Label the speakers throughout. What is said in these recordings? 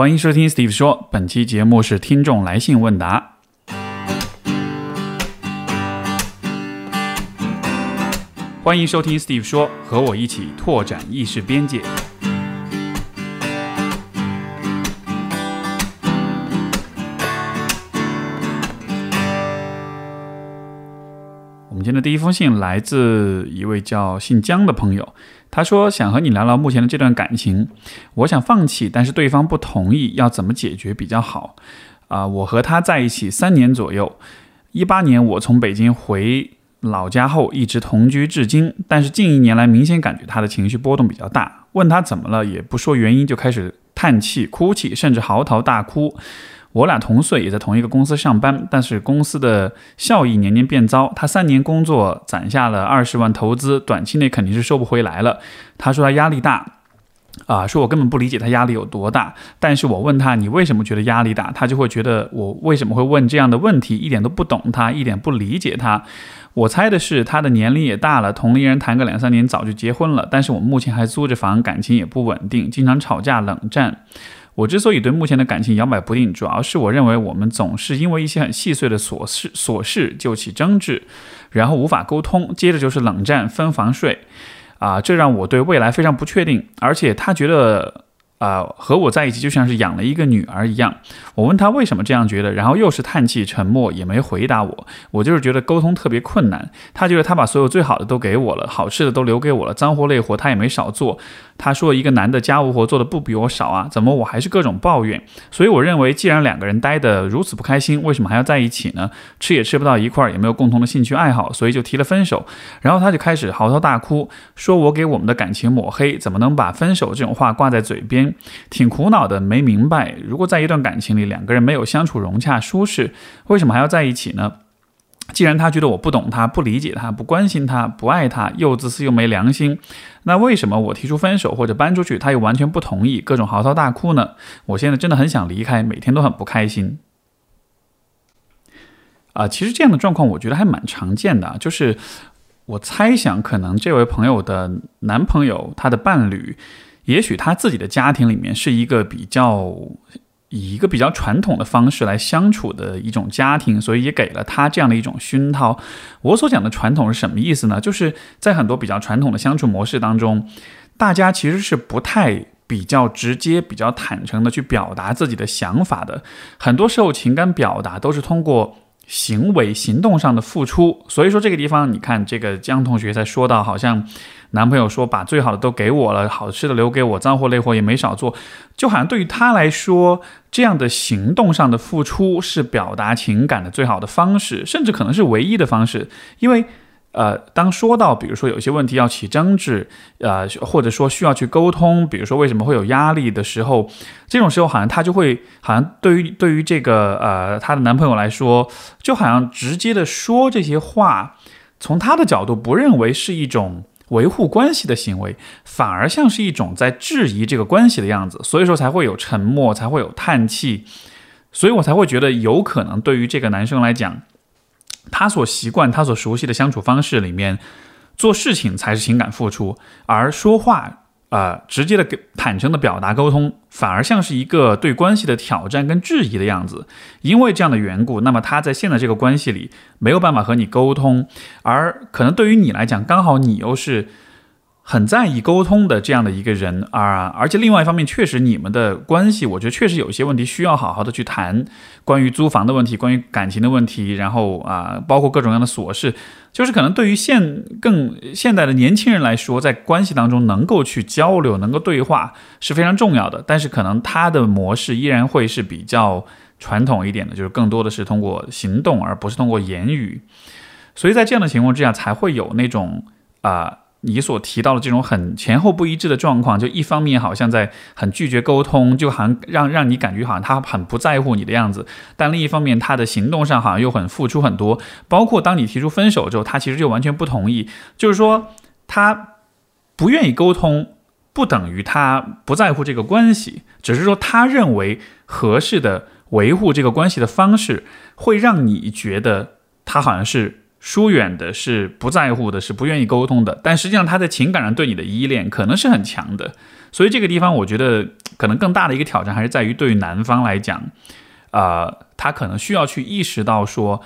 Speaker 1: 欢迎收听 Steve 说，本期节目是听众来信问答。欢迎收听 Steve 说，和我一起拓展意识边界。我们今天的第一封信来自一位叫姓江的朋友，他说想和你聊聊目前的这段感情，我想放弃，但是对方不同意，要怎么解决比较好？啊，我和他在一起三年左右，一八年我从北京回老家后一直同居至今，但是近一年来明显感觉他的情绪波动比较大，问他怎么了也不说原因，就开始叹气、哭泣，甚至嚎啕大哭。我俩同岁，也在同一个公司上班，但是公司的效益年年变糟。他三年工作攒下了二十万投资，短期内肯定是收不回来了。他说他压力大，啊，说我根本不理解他压力有多大。但是我问他你为什么觉得压力大，他就会觉得我为什么会问这样的问题，一点都不懂他，一点不理解他。我猜的是他的年龄也大了，同龄人谈个两三年早就结婚了。但是我们目前还租着房，感情也不稳定，经常吵架冷战。我之所以对目前的感情摇摆不定，主要是我认为我们总是因为一些很细碎的琐事琐事就起争执，然后无法沟通，接着就是冷战、分房睡，啊，这让我对未来非常不确定，而且他觉得。啊，和我在一起就像是养了一个女儿一样。我问他为什么这样觉得，然后又是叹气、沉默，也没回答我。我就是觉得沟通特别困难。他觉得他把所有最好的都给我了，好吃的都留给我了，脏活累活他也没少做。他说一个男的家务活做的不比我少啊，怎么我还是各种抱怨？所以我认为，既然两个人待得如此不开心，为什么还要在一起呢？吃也吃不到一块儿，也没有共同的兴趣爱好，所以就提了分手。然后他就开始嚎啕大哭，说我给我们的感情抹黑，怎么能把分手这种话挂在嘴边？挺苦恼的，没明白，如果在一段感情里，两个人没有相处融洽、舒适，为什么还要在一起呢？既然他觉得我不懂他、不理解他、不关心他、不爱他，又自私又没良心，那为什么我提出分手或者搬出去，他又完全不同意，各种嚎啕大哭呢？我现在真的很想离开，每天都很不开心。啊，其实这样的状况我觉得还蛮常见的，就是我猜想，可能这位朋友的男朋友，他的伴侣。也许他自己的家庭里面是一个比较以一个比较传统的方式来相处的一种家庭，所以也给了他这样的一种熏陶。我所讲的传统是什么意思呢？就是在很多比较传统的相处模式当中，大家其实是不太比较直接、比较坦诚的去表达自己的想法的。很多时候，情感表达都是通过。行为行动上的付出，所以说这个地方，你看这个江同学在说到，好像男朋友说把最好的都给我了，好吃的留给我，脏活累活也没少做，就好像对于他来说，这样的行动上的付出是表达情感的最好的方式，甚至可能是唯一的方式，因为。呃，当说到比如说有些问题要起争执，呃，或者说需要去沟通，比如说为什么会有压力的时候，这种时候好像她就会好像对于对于这个呃她的男朋友来说，就好像直接的说这些话，从她的角度不认为是一种维护关系的行为，反而像是一种在质疑这个关系的样子，所以说才会有沉默，才会有叹气，所以我才会觉得有可能对于这个男生来讲。他所习惯、他所熟悉的相处方式里面，做事情才是情感付出，而说话，呃，直接的、坦诚的表达沟通，反而像是一个对关系的挑战跟质疑的样子。因为这样的缘故，那么他在现在这个关系里没有办法和你沟通，而可能对于你来讲，刚好你又是。很在意沟通的这样的一个人啊，而且另外一方面，确实你们的关系，我觉得确实有一些问题需要好好的去谈，关于租房的问题，关于感情的问题，然后啊，包括各种各样的琐事，就是可能对于现更现代的年轻人来说，在关系当中能够去交流，能够对话是非常重要的。但是可能他的模式依然会是比较传统一点的，就是更多的是通过行动，而不是通过言语。所以在这样的情况之下，才会有那种啊。你所提到的这种很前后不一致的状况，就一方面好像在很拒绝沟通，就好像让让你感觉好像他很不在乎你的样子；但另一方面，他的行动上好像又很付出很多。包括当你提出分手之后，他其实就完全不同意。就是说，他不愿意沟通，不等于他不在乎这个关系，只是说他认为合适的维护这个关系的方式，会让你觉得他好像是。疏远的，是不在乎的，是不愿意沟通的。但实际上他在情感上对你的依恋可能是很强的。所以这个地方，我觉得可能更大的一个挑战还是在于对于男方来讲，啊，他可能需要去意识到说。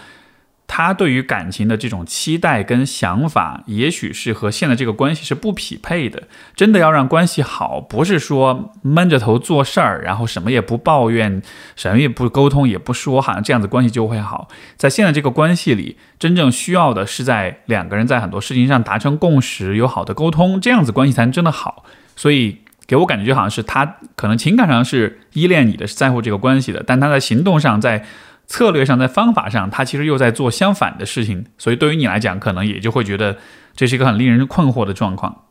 Speaker 1: 他对于感情的这种期待跟想法，也许是和现在这个关系是不匹配的。真的要让关系好，不是说闷着头做事儿，然后什么也不抱怨，什么也不沟通，也不说，好像这样子关系就会好。在现在这个关系里，真正需要的是在两个人在很多事情上达成共识，有好的沟通，这样子关系才真的好。所以给我感觉就好像是他可能情感上是依恋你的，是在乎这个关系的，但他在行动上在。策略上，在方法上，他其实又在做相反的事情，所以对于你来讲，可能也就会觉得这是一个很令人困惑的状况。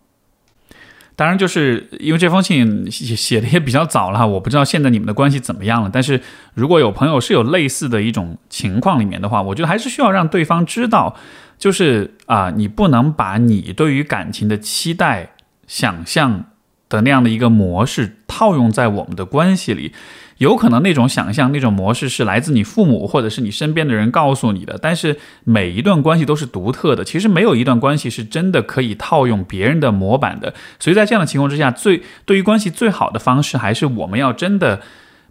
Speaker 1: 当然，就是因为这封信写写的也比较早了，我不知道现在你们的关系怎么样了。但是如果有朋友是有类似的一种情况里面的话，我觉得还是需要让对方知道，就是啊，你不能把你对于感情的期待、想象的那样的一个模式套用在我们的关系里。有可能那种想象、那种模式是来自你父母或者是你身边的人告诉你的，但是每一段关系都是独特的。其实没有一段关系是真的可以套用别人的模板的。所以在这样的情况之下，最对于关系最好的方式，还是我们要真的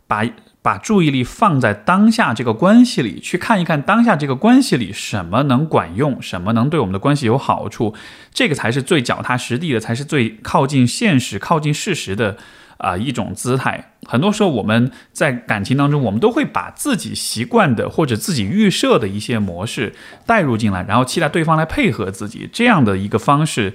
Speaker 1: 把把注意力放在当下这个关系里，去看一看当下这个关系里什么能管用，什么能对我们的关系有好处，这个才是最脚踏实地的，才是最靠近现实、靠近事实的。啊，一种姿态。很多时候，我们在感情当中，我们都会把自己习惯的或者自己预设的一些模式带入进来，然后期待对方来配合自己。这样的一个方式，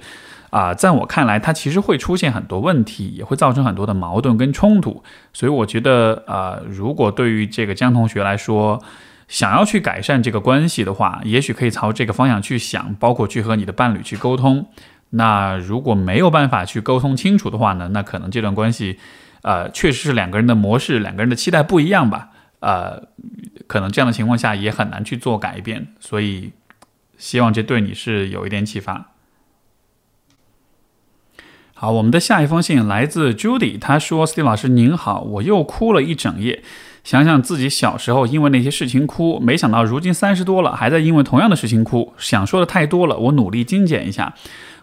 Speaker 1: 啊，在我看来，它其实会出现很多问题，也会造成很多的矛盾跟冲突。所以，我觉得，啊，如果对于这个江同学来说，想要去改善这个关系的话，也许可以朝这个方向去想，包括去和你的伴侣去沟通。那如果没有办法去沟通清楚的话呢？那可能这段关系，呃，确实是两个人的模式、两个人的期待不一样吧。呃，可能这样的情况下也很难去做改变。所以，希望这对你是有一点启发。好，我们的下一封信来自 Judy，他说：“Steve 老师您好，我又哭了一整夜。想想自己小时候因为那些事情哭，没想到如今三十多了还在因为同样的事情哭。想说的太多了，我努力精简一下。”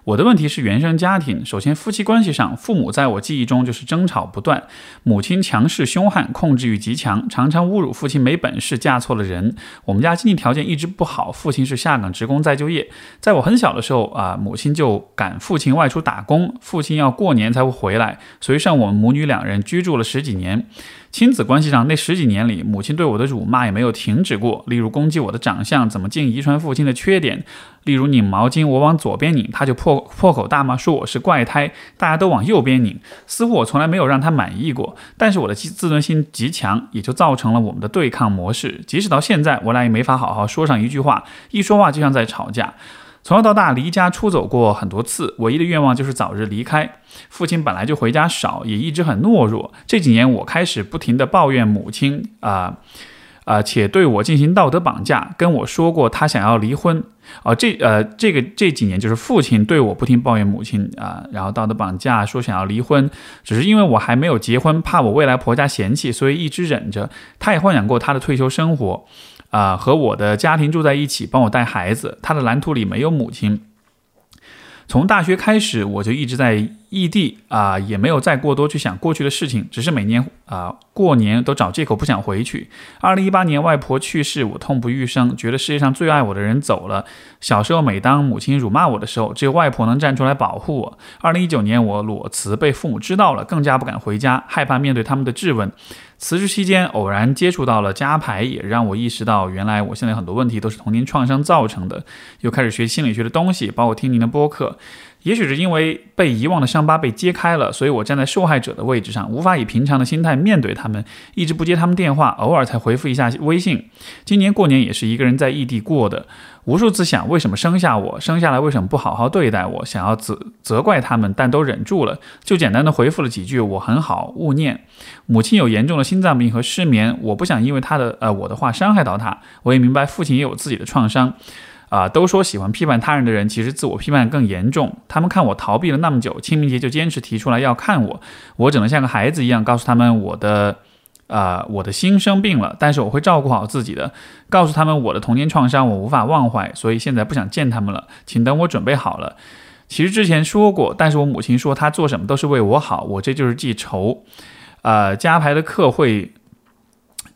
Speaker 1: 我的问题是原生家庭。首先，夫妻关系上，父母在我记忆中就是争吵不断，母亲强势凶悍，控制欲极强，常常侮辱父亲没本事，嫁错了人。我们家经济条件一直不好，父亲是下岗职工再就业。在我很小的时候啊，母亲就赶父亲外出打工，父亲要过年才会回来，所以上我们母女两人居住了十几年。亲子关系上，那十几年里，母亲对我的辱骂也没有停止过。例如攻击我的长相，怎么竟遗传父亲的缺点；例如拧毛巾，我往左边拧，他就破破口大骂，说我是怪胎，大家都往右边拧。似乎我从来没有让他满意过，但是我的自尊心极强，也就造成了我们的对抗模式。即使到现在，我俩也没法好好说上一句话，一说话就像在吵架。从小到大离家出走过很多次，唯一的愿望就是早日离开。父亲本来就回家少，也一直很懦弱。这几年我开始不停地抱怨母亲啊啊，且对我进行道德绑架，跟我说过他想要离婚。哦，这呃这个这几年就是父亲对我不停抱怨母亲啊，然后道德绑架说想要离婚，只是因为我还没有结婚，怕我未来婆家嫌弃，所以一直忍着。他也幻想过他的退休生活。啊，和我的家庭住在一起，帮我带孩子。他的蓝图里没有母亲。从大学开始，我就一直在异地啊，也没有再过多去想过去的事情，只是每年啊过年都找借口不想回去。二零一八年外婆去世，我痛不欲生，觉得世界上最爱我的人走了。小时候，每当母亲辱骂我的时候，只有外婆能站出来保护我。二零一九年，我裸辞被父母知道了，更加不敢回家，害怕面对他们的质问。辞职期间，偶然接触到了加牌，也让我意识到，原来我现在很多问题都是童年创伤造成的。又开始学心理学的东西，包括听您的播客。也许是因为被遗忘的伤疤被揭开了，所以我站在受害者的位置上，无法以平常的心态面对他们，一直不接他们电话，偶尔才回复一下微信。今年过年也是一个人在异地过的，无数次想为什么生下我，生下来为什么不好好对待我，想要责责怪他们，但都忍住了，就简单的回复了几句我很好，勿念。母亲有严重的心脏病和失眠，我不想因为他的呃我的话伤害到他，我也明白父亲也有自己的创伤。啊，都说喜欢批判他人的人，其实自我批判更严重。他们看我逃避了那么久，清明节就坚持提出来要看我，我只能像个孩子一样告诉他们我的啊，我的心生病了，但是我会照顾好自己的，告诉他们我的童年创伤我无法忘怀，所以现在不想见他们了，请等我准备好了。其实之前说过，但是我母亲说她做什么都是为我好，我这就是记仇。呃，加排的课会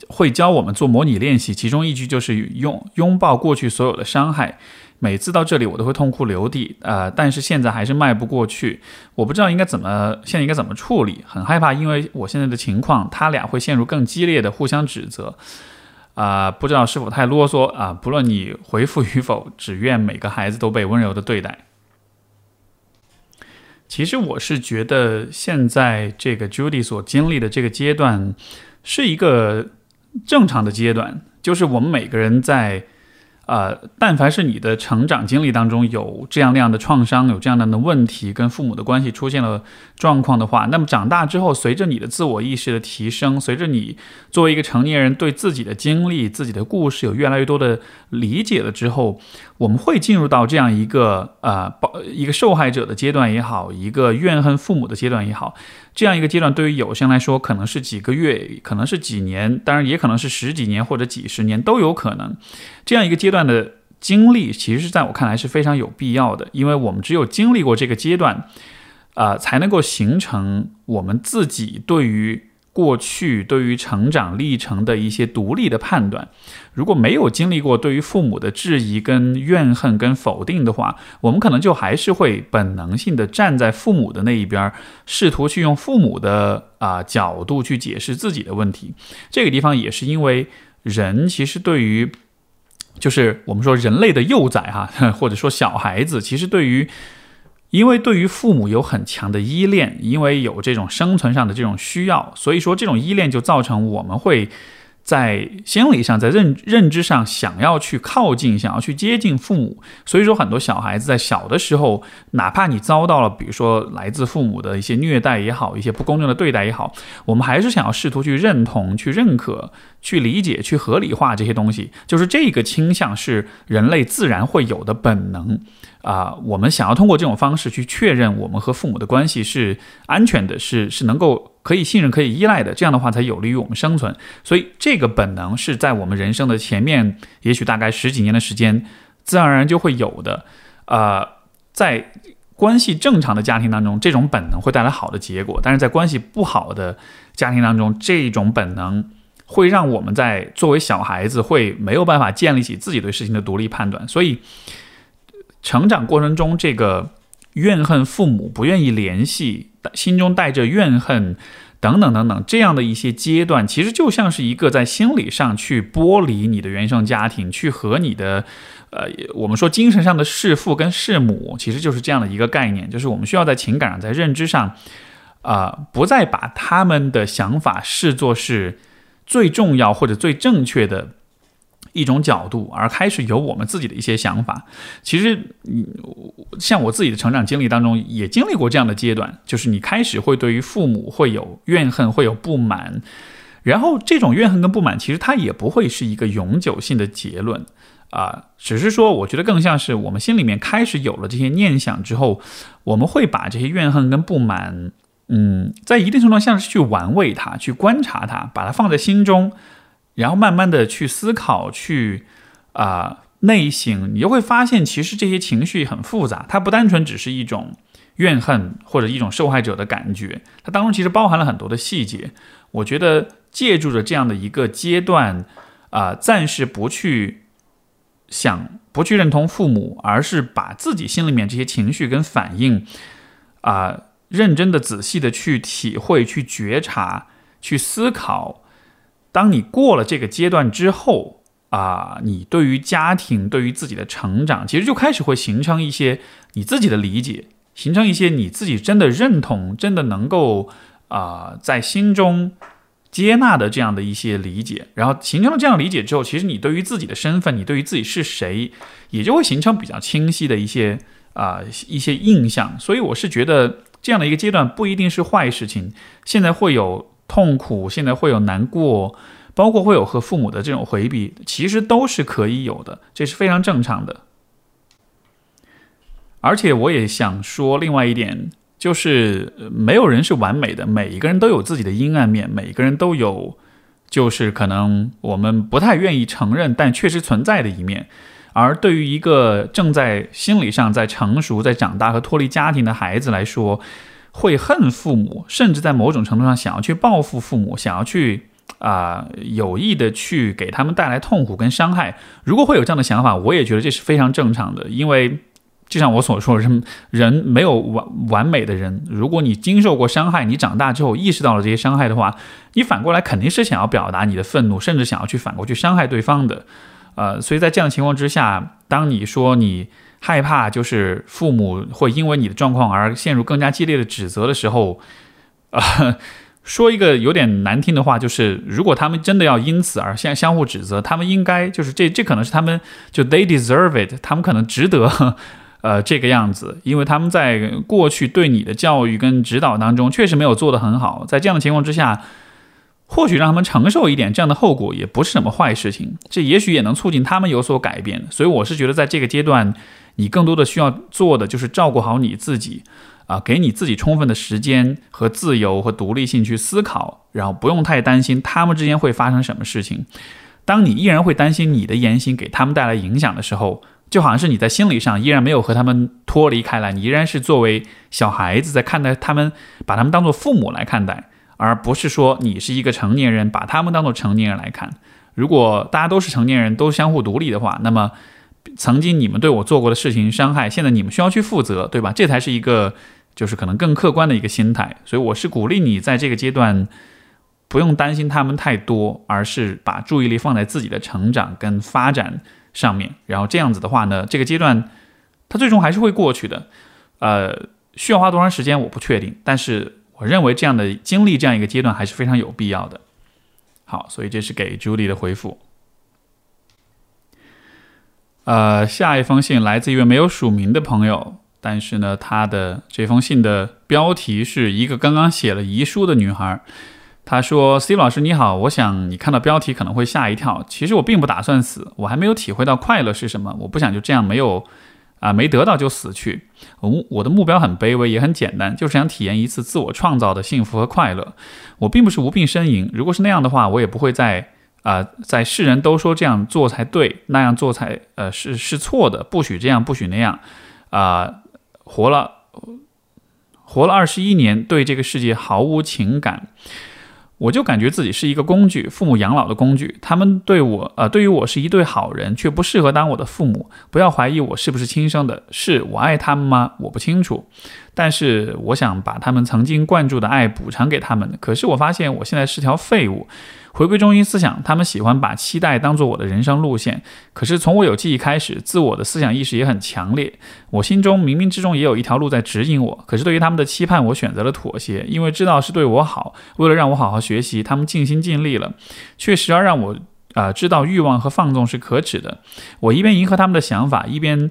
Speaker 1: 会教我们做模拟练习，其中一句就是拥拥抱过去所有的伤害。每次到这里，我都会痛哭流涕，呃，但是现在还是迈不过去。我不知道应该怎么，现在应该怎么处理，很害怕，因为我现在的情况，他俩会陷入更激烈的互相指责。啊，不知道是否太啰嗦啊？不论你回复与否，只愿每个孩子都被温柔的对待。其实我是觉得，现在这个 Judy 所经历的这个阶段，是一个正常的阶段，就是我们每个人在。呃，但凡是你的成长经历当中有这样那样的创伤，有这样那样的问题，跟父母的关系出现了状况的话，那么长大之后，随着你的自我意识的提升，随着你作为一个成年人对自己的经历、自己的故事有越来越多的理解了之后，我们会进入到这样一个呃，一个受害者的阶段也好，一个怨恨父母的阶段也好。这样一个阶段，对于有些人来说，可能是几个月，可能是几年，当然也可能是十几年或者几十年都有可能。这样一个阶段的经历，其实在我看来是非常有必要的，因为我们只有经历过这个阶段，啊，才能够形成我们自己对于。过去对于成长历程的一些独立的判断，如果没有经历过对于父母的质疑、跟怨恨、跟否定的话，我们可能就还是会本能性的站在父母的那一边，试图去用父母的啊角度去解释自己的问题。这个地方也是因为人其实对于，就是我们说人类的幼崽哈，或者说小孩子，其实对于。因为对于父母有很强的依恋，因为有这种生存上的这种需要，所以说这种依恋就造成我们会。在心理上，在认认知上，想要去靠近，想要去接近父母，所以说很多小孩子在小的时候，哪怕你遭到了，比如说来自父母的一些虐待也好，一些不公正的对待也好，我们还是想要试图去认同、去认可、去理解、去合理化这些东西，就是这个倾向是人类自然会有的本能啊。我们想要通过这种方式去确认我们和父母的关系是安全的，是是能够。可以信任、可以依赖的，这样的话才有利于我们生存。所以，这个本能是在我们人生的前面，也许大概十几年的时间，自然而然就会有的。呃，在关系正常的家庭当中，这种本能会带来好的结果；但是在关系不好的家庭当中，这种本能会让我们在作为小孩子会没有办法建立起自己对事情的独立判断。所以，成长过程中这个。怨恨父母，不愿意联系，心中带着怨恨，等等等等，这样的一些阶段，其实就像是一个在心理上去剥离你的原生家庭，去和你的，呃，我们说精神上的弑父跟弑母，其实就是这样的一个概念，就是我们需要在情感上，在认知上，啊，不再把他们的想法视作是最重要或者最正确的。一种角度，而开始有我们自己的一些想法。其实，像我自己的成长经历当中，也经历过这样的阶段，就是你开始会对于父母会有怨恨，会有不满，然后这种怨恨跟不满，其实它也不会是一个永久性的结论啊，只是说，我觉得更像是我们心里面开始有了这些念想之后，我们会把这些怨恨跟不满，嗯，在一定程度上像是去玩味它，去观察它，把它放在心中。然后慢慢的去思考，去啊内省，你就会发现，其实这些情绪很复杂，它不单纯只是一种怨恨或者一种受害者的感觉，它当中其实包含了很多的细节。我觉得借助着这样的一个阶段，啊，暂时不去想，不去认同父母，而是把自己心里面这些情绪跟反应，啊，认真的、仔细的去体会、去觉察、去思考。当你过了这个阶段之后啊，你对于家庭、对于自己的成长，其实就开始会形成一些你自己的理解，形成一些你自己真的认同、真的能够啊在心中接纳的这样的一些理解。然后形成了这样理解之后，其实你对于自己的身份，你对于自己是谁，也就会形成比较清晰的一些啊一些印象。所以我是觉得这样的一个阶段不一定是坏事情。现在会有。痛苦，现在会有难过，包括会有和父母的这种回避，其实都是可以有的，这是非常正常的。而且我也想说另外一点，就是没有人是完美的，每一个人都有自己的阴暗面，每一个人都有就是可能我们不太愿意承认，但确实存在的一面。而对于一个正在心理上在成熟、在长大和脱离家庭的孩子来说，会恨父母，甚至在某种程度上想要去报复父母，想要去啊有意的去给他们带来痛苦跟伤害。如果会有这样的想法，我也觉得这是非常正常的，因为就像我所说，人人没有完完美的人。如果你经受过伤害，你长大之后意识到了这些伤害的话，你反过来肯定是想要表达你的愤怒，甚至想要去反过去伤害对方的。呃，所以在这样的情况之下，当你说你害怕就是父母会因为你的状况而陷入更加激烈的指责的时候，呃，说一个有点难听的话，就是如果他们真的要因此而相相互指责，他们应该就是这这可能是他们就 they deserve it，他们可能值得 呃这个样子，因为他们在过去对你的教育跟指导当中确实没有做得很好，在这样的情况之下。或许让他们承受一点这样的后果也不是什么坏事情，这也许也能促进他们有所改变。所以我是觉得，在这个阶段，你更多的需要做的就是照顾好你自己，啊，给你自己充分的时间和自由和独立性去思考，然后不用太担心他们之间会发生什么事情。当你依然会担心你的言行给他们带来影响的时候，就好像是你在心理上依然没有和他们脱离开来，你依然是作为小孩子在看待他们，把他们当做父母来看待。而不是说你是一个成年人，把他们当做成年人来看。如果大家都是成年人，都相互独立的话，那么曾经你们对我做过的事情伤害，现在你们需要去负责，对吧？这才是一个就是可能更客观的一个心态。所以我是鼓励你在这个阶段不用担心他们太多，而是把注意力放在自己的成长跟发展上面。然后这样子的话呢，这个阶段它最终还是会过去的。呃，需要花多长时间我不确定，但是。我认为这样的经历这样一个阶段还是非常有必要的。好，所以这是给朱莉的回复。呃，下一封信来自一位没有署名的朋友，但是呢，他的这封信的标题是一个刚刚写了遗书的女孩。他说：“C 老师你好，我想你看到标题可能会吓一跳。其实我并不打算死，我还没有体会到快乐是什么。我不想就这样没有。”啊，没得到就死去。我我的目标很卑微，也很简单，就是想体验一次自我创造的幸福和快乐。我并不是无病呻吟，如果是那样的话，我也不会在啊，在世人都说这样做才对，那样做才呃是是错的，不许这样，不许那样啊，活了活了二十一年，对这个世界毫无情感。我就感觉自己是一个工具，父母养老的工具。他们对我，呃，对于我是一对好人，却不适合当我的父母。不要怀疑我是不是亲生的，是我爱他们吗？我不清楚。但是我想把他们曾经灌注的爱补偿给他们。可是我发现我现在是条废物。回归中心思想，他们喜欢把期待当做我的人生路线。可是从我有记忆开始，自我的思想意识也很强烈。我心中冥冥之中也有一条路在指引我。可是对于他们的期盼，我选择了妥协，因为知道是对我好。为了让我好好学习，他们尽心尽力了。确实要让我啊知道欲望和放纵是可耻的。我一边迎合他们的想法，一边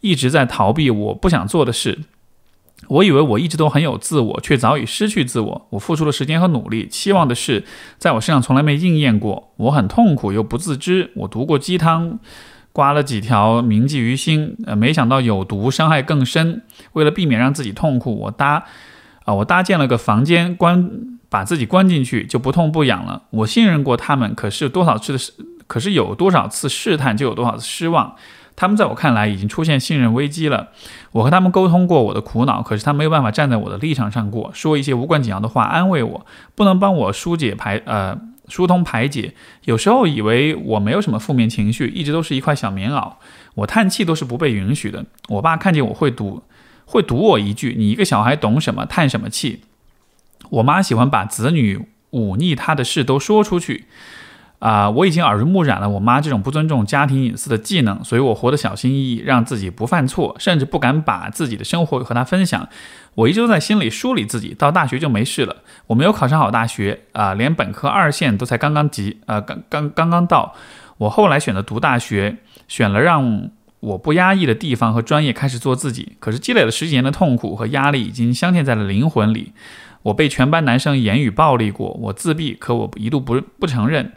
Speaker 1: 一直在逃避我不想做的事。我以为我一直都很有自我，却早已失去自我。我付出了时间和努力，期望的事在我身上从来没应验过。我很痛苦又不自知。我读过鸡汤，刮了几条，铭记于心。呃，没想到有毒，伤害更深。为了避免让自己痛苦，我搭啊，我搭建了个房间，关把自己关进去，就不痛不痒了。我信任过他们，可是多少次的，可是有多少次试探，就有多少次失望。他们在我看来已经出现信任危机了。我和他们沟通过我的苦恼，可是他没有办法站在我的立场上过，说一些无关紧要的话安慰我，不能帮我疏解排呃疏通排解。有时候以为我没有什么负面情绪，一直都是一块小棉袄。我叹气都是不被允许的。我爸看见我会堵，会堵我一句：“你一个小孩懂什么？叹什么气？”我妈喜欢把子女忤逆她的事都说出去。啊，我已经耳濡目染了我妈这种不尊重家庭隐私的技能，所以我活得小心翼翼，让自己不犯错，甚至不敢把自己的生活和她分享。我一直都在心里梳理自己，到大学就没事了。我没有考上好大学啊，连本科二线都才刚刚及，呃，刚刚刚刚到。我后来选择读大学，选了让我不压抑的地方和专业，开始做自己。可是积累了十几年的痛苦和压力，已经镶嵌在了灵魂里。我被全班男生言语暴力过，我自闭，可我一度不不承认。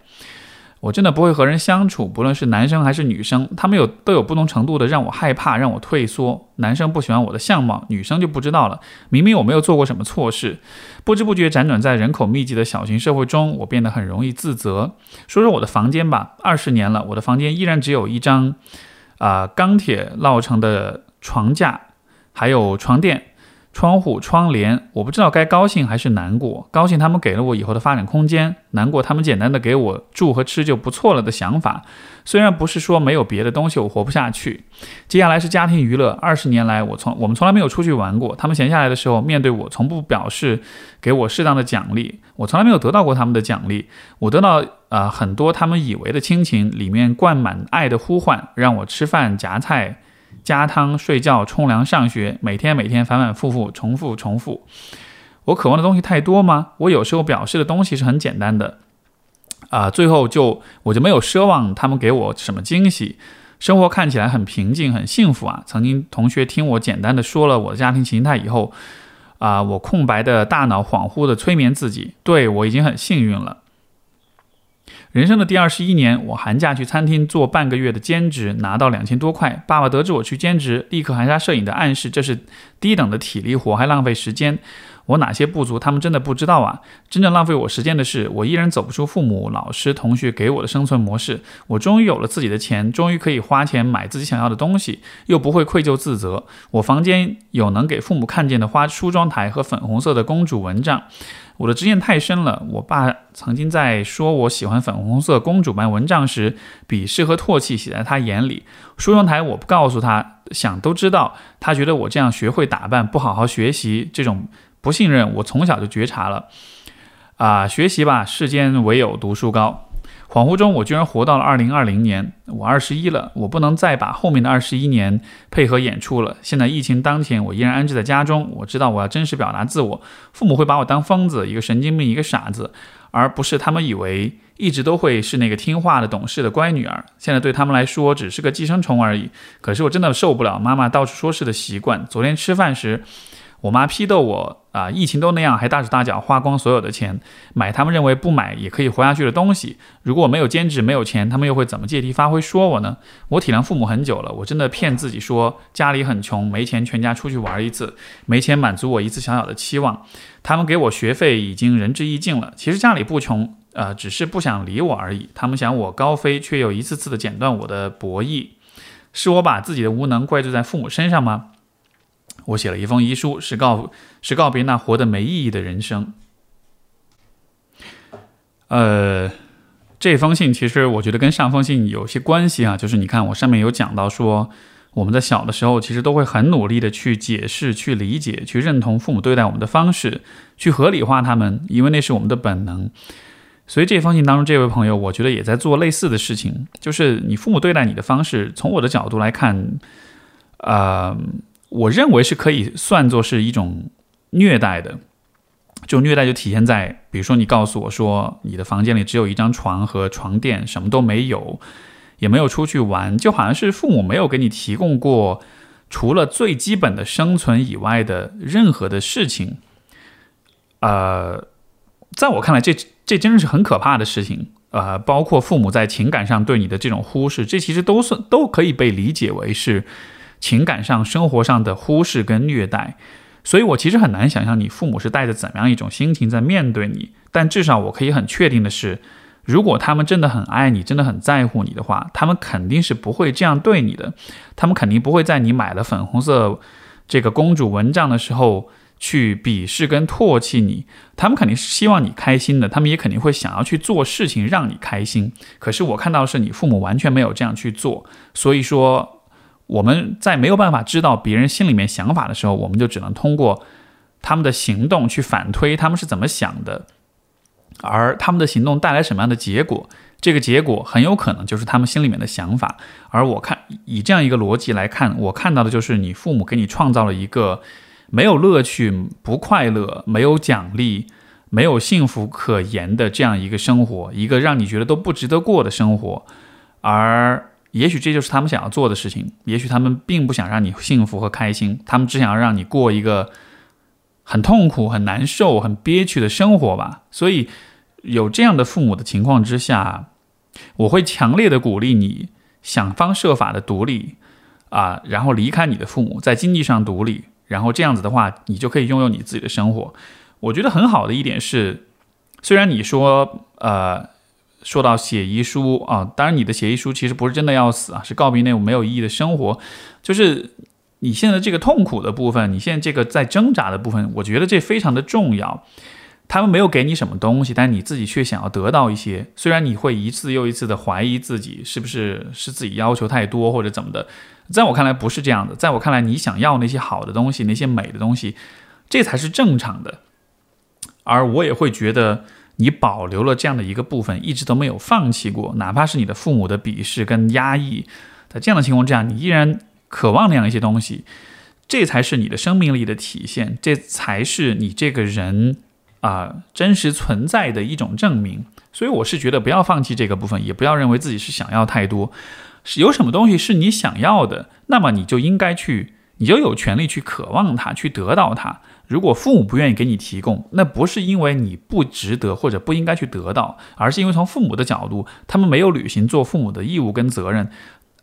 Speaker 1: 我真的不会和人相处，不论是男生还是女生，他们有都有不同程度的让我害怕，让我退缩。男生不喜欢我的相貌，女生就不知道了。明明我没有做过什么错事，不知不觉辗转在人口密集的小型社会中，我变得很容易自责。说说我的房间吧，二十年了，我的房间依然只有一张，啊，钢铁烙成的床架，还有床垫。窗户、窗帘，我不知道该高兴还是难过。高兴他们给了我以后的发展空间，难过他们简单的给我住和吃就不错了的想法。虽然不是说没有别的东西我活不下去。接下来是家庭娱乐。二十年来，我从我们从来没有出去玩过。他们闲下来的时候，面对我从不表示给我适当的奖励。我从来没有得到过他们的奖励。我得到啊很多他们以为的亲情，里面灌满爱的呼唤，让我吃饭夹菜。加汤、睡觉、冲凉、上学，每天每天反反复复、重复重复。我渴望的东西太多吗？我有时候表示的东西是很简单的，啊，最后就我就没有奢望他们给我什么惊喜。生活看起来很平静、很幸福啊。曾经同学听我简单的说了我的家庭形态以后，啊，我空白的大脑恍惚的催眠自己，对我已经很幸运了。人生的第二十一年，我寒假去餐厅做半个月的兼职，拿到两千多块。爸爸得知我去兼职，立刻含沙射影的暗示这是低等的体力活，还浪费时间。我哪些不足，他们真的不知道啊！真正浪费我时间的是，我依然走不出父母、老师、同学给我的生存模式。我终于有了自己的钱，终于可以花钱买自己想要的东西，又不会愧疚自责。我房间有能给父母看见的花梳妆台和粉红色的公主蚊帐。我的执念太深了。我爸曾经在说我喜欢粉红色公主般蚊帐时，鄙视和唾弃写在他眼里。梳妆台我不告诉他，想都知道。他觉得我这样学会打扮，不好好学习，这种。不信任，我从小就觉察了，啊，学习吧，世间唯有读书高。恍惚中，我居然活到了二零二零年，我二十一了，我不能再把后面的二十一年配合演出了。现在疫情当前，我依然安置在家中，我知道我要真实表达自我。父母会把我当疯子，一个神经病，一个傻子，而不是他们以为一直都会是那个听话的、懂事的乖女儿。现在对他们来说，只是个寄生虫而已。可是我真的受不了妈妈到处说事的习惯。昨天吃饭时。我妈批斗我啊，疫情都那样，还大手大脚花光所有的钱买他们认为不买也可以活下去的东西。如果我没有兼职，没有钱，他们又会怎么借题发挥说我呢？我体谅父母很久了，我真的骗自己说家里很穷，没钱全家出去玩一次，没钱满足我一次小小的期望。他们给我学费已经仁至义尽了。其实家里不穷，呃，只是不想理我而已。他们想我高飞，却又一次次的剪断我的博弈。是我把自己的无能怪罪在父母身上吗？我写了一封遗书，是告是告别那活得没意义的人生。呃，这封信其实我觉得跟上封信有些关系啊，就是你看我上面有讲到说，我们在小的时候其实都会很努力的去解释、去理解、去认同父母对待我们的方式，去合理化他们，因为那是我们的本能。所以这封信当中，这位朋友我觉得也在做类似的事情，就是你父母对待你的方式，从我的角度来看，啊。我认为是可以算作是一种虐待的，这种虐待就体现在，比如说你告诉我说你的房间里只有一张床和床垫，什么都没有，也没有出去玩，就好像是父母没有给你提供过除了最基本的生存以外的任何的事情。呃，在我看来，这这真的是很可怕的事情。呃，包括父母在情感上对你的这种忽视，这其实都算都可以被理解为是。情感上、生活上的忽视跟虐待，所以我其实很难想象你父母是带着怎么样一种心情在面对你。但至少我可以很确定的是，如果他们真的很爱你、真的很在乎你的话，他们肯定是不会这样对你的。他们肯定不会在你买了粉红色这个公主蚊帐的时候去鄙视跟唾弃你。他们肯定是希望你开心的，他们也肯定会想要去做事情让你开心。可是我看到的是你父母完全没有这样去做，所以说。我们在没有办法知道别人心里面想法的时候，我们就只能通过他们的行动去反推他们是怎么想的，而他们的行动带来什么样的结果，这个结果很有可能就是他们心里面的想法。而我看以这样一个逻辑来看，我看到的就是你父母给你创造了一个没有乐趣、不快乐、没有奖励、没有幸福可言的这样一个生活，一个让你觉得都不值得过的生活，而。也许这就是他们想要做的事情。也许他们并不想让你幸福和开心，他们只想要让你过一个很痛苦、很难受、很憋屈的生活吧。所以，有这样的父母的情况之下，我会强烈的鼓励你想方设法的独立啊，然后离开你的父母，在经济上独立，然后这样子的话，你就可以拥有你自己的生活。我觉得很好的一点是，虽然你说呃。说到写遗书啊，当然你的写遗书其实不是真的要死啊，是告别那种没有意义的生活。就是你现在这个痛苦的部分，你现在这个在挣扎的部分，我觉得这非常的重要。他们没有给你什么东西，但你自己却想要得到一些。虽然你会一次又一次的怀疑自己是不是是自己要求太多或者怎么的，在我看来不是这样的。在我看来，你想要那些好的东西，那些美的东西，这才是正常的。而我也会觉得。你保留了这样的一个部分，一直都没有放弃过，哪怕是你的父母的鄙视跟压抑，在这样的情况之下，你依然渴望那样一些东西，这才是你的生命力的体现，这才是你这个人啊真实存在的一种证明。所以我是觉得不要放弃这个部分，也不要认为自己是想要太多，是有什么东西是你想要的，那么你就应该去，你就有权利去渴望它，去得到它。如果父母不愿意给你提供，那不是因为你不值得或者不应该去得到，而是因为从父母的角度，他们没有履行做父母的义务跟责任。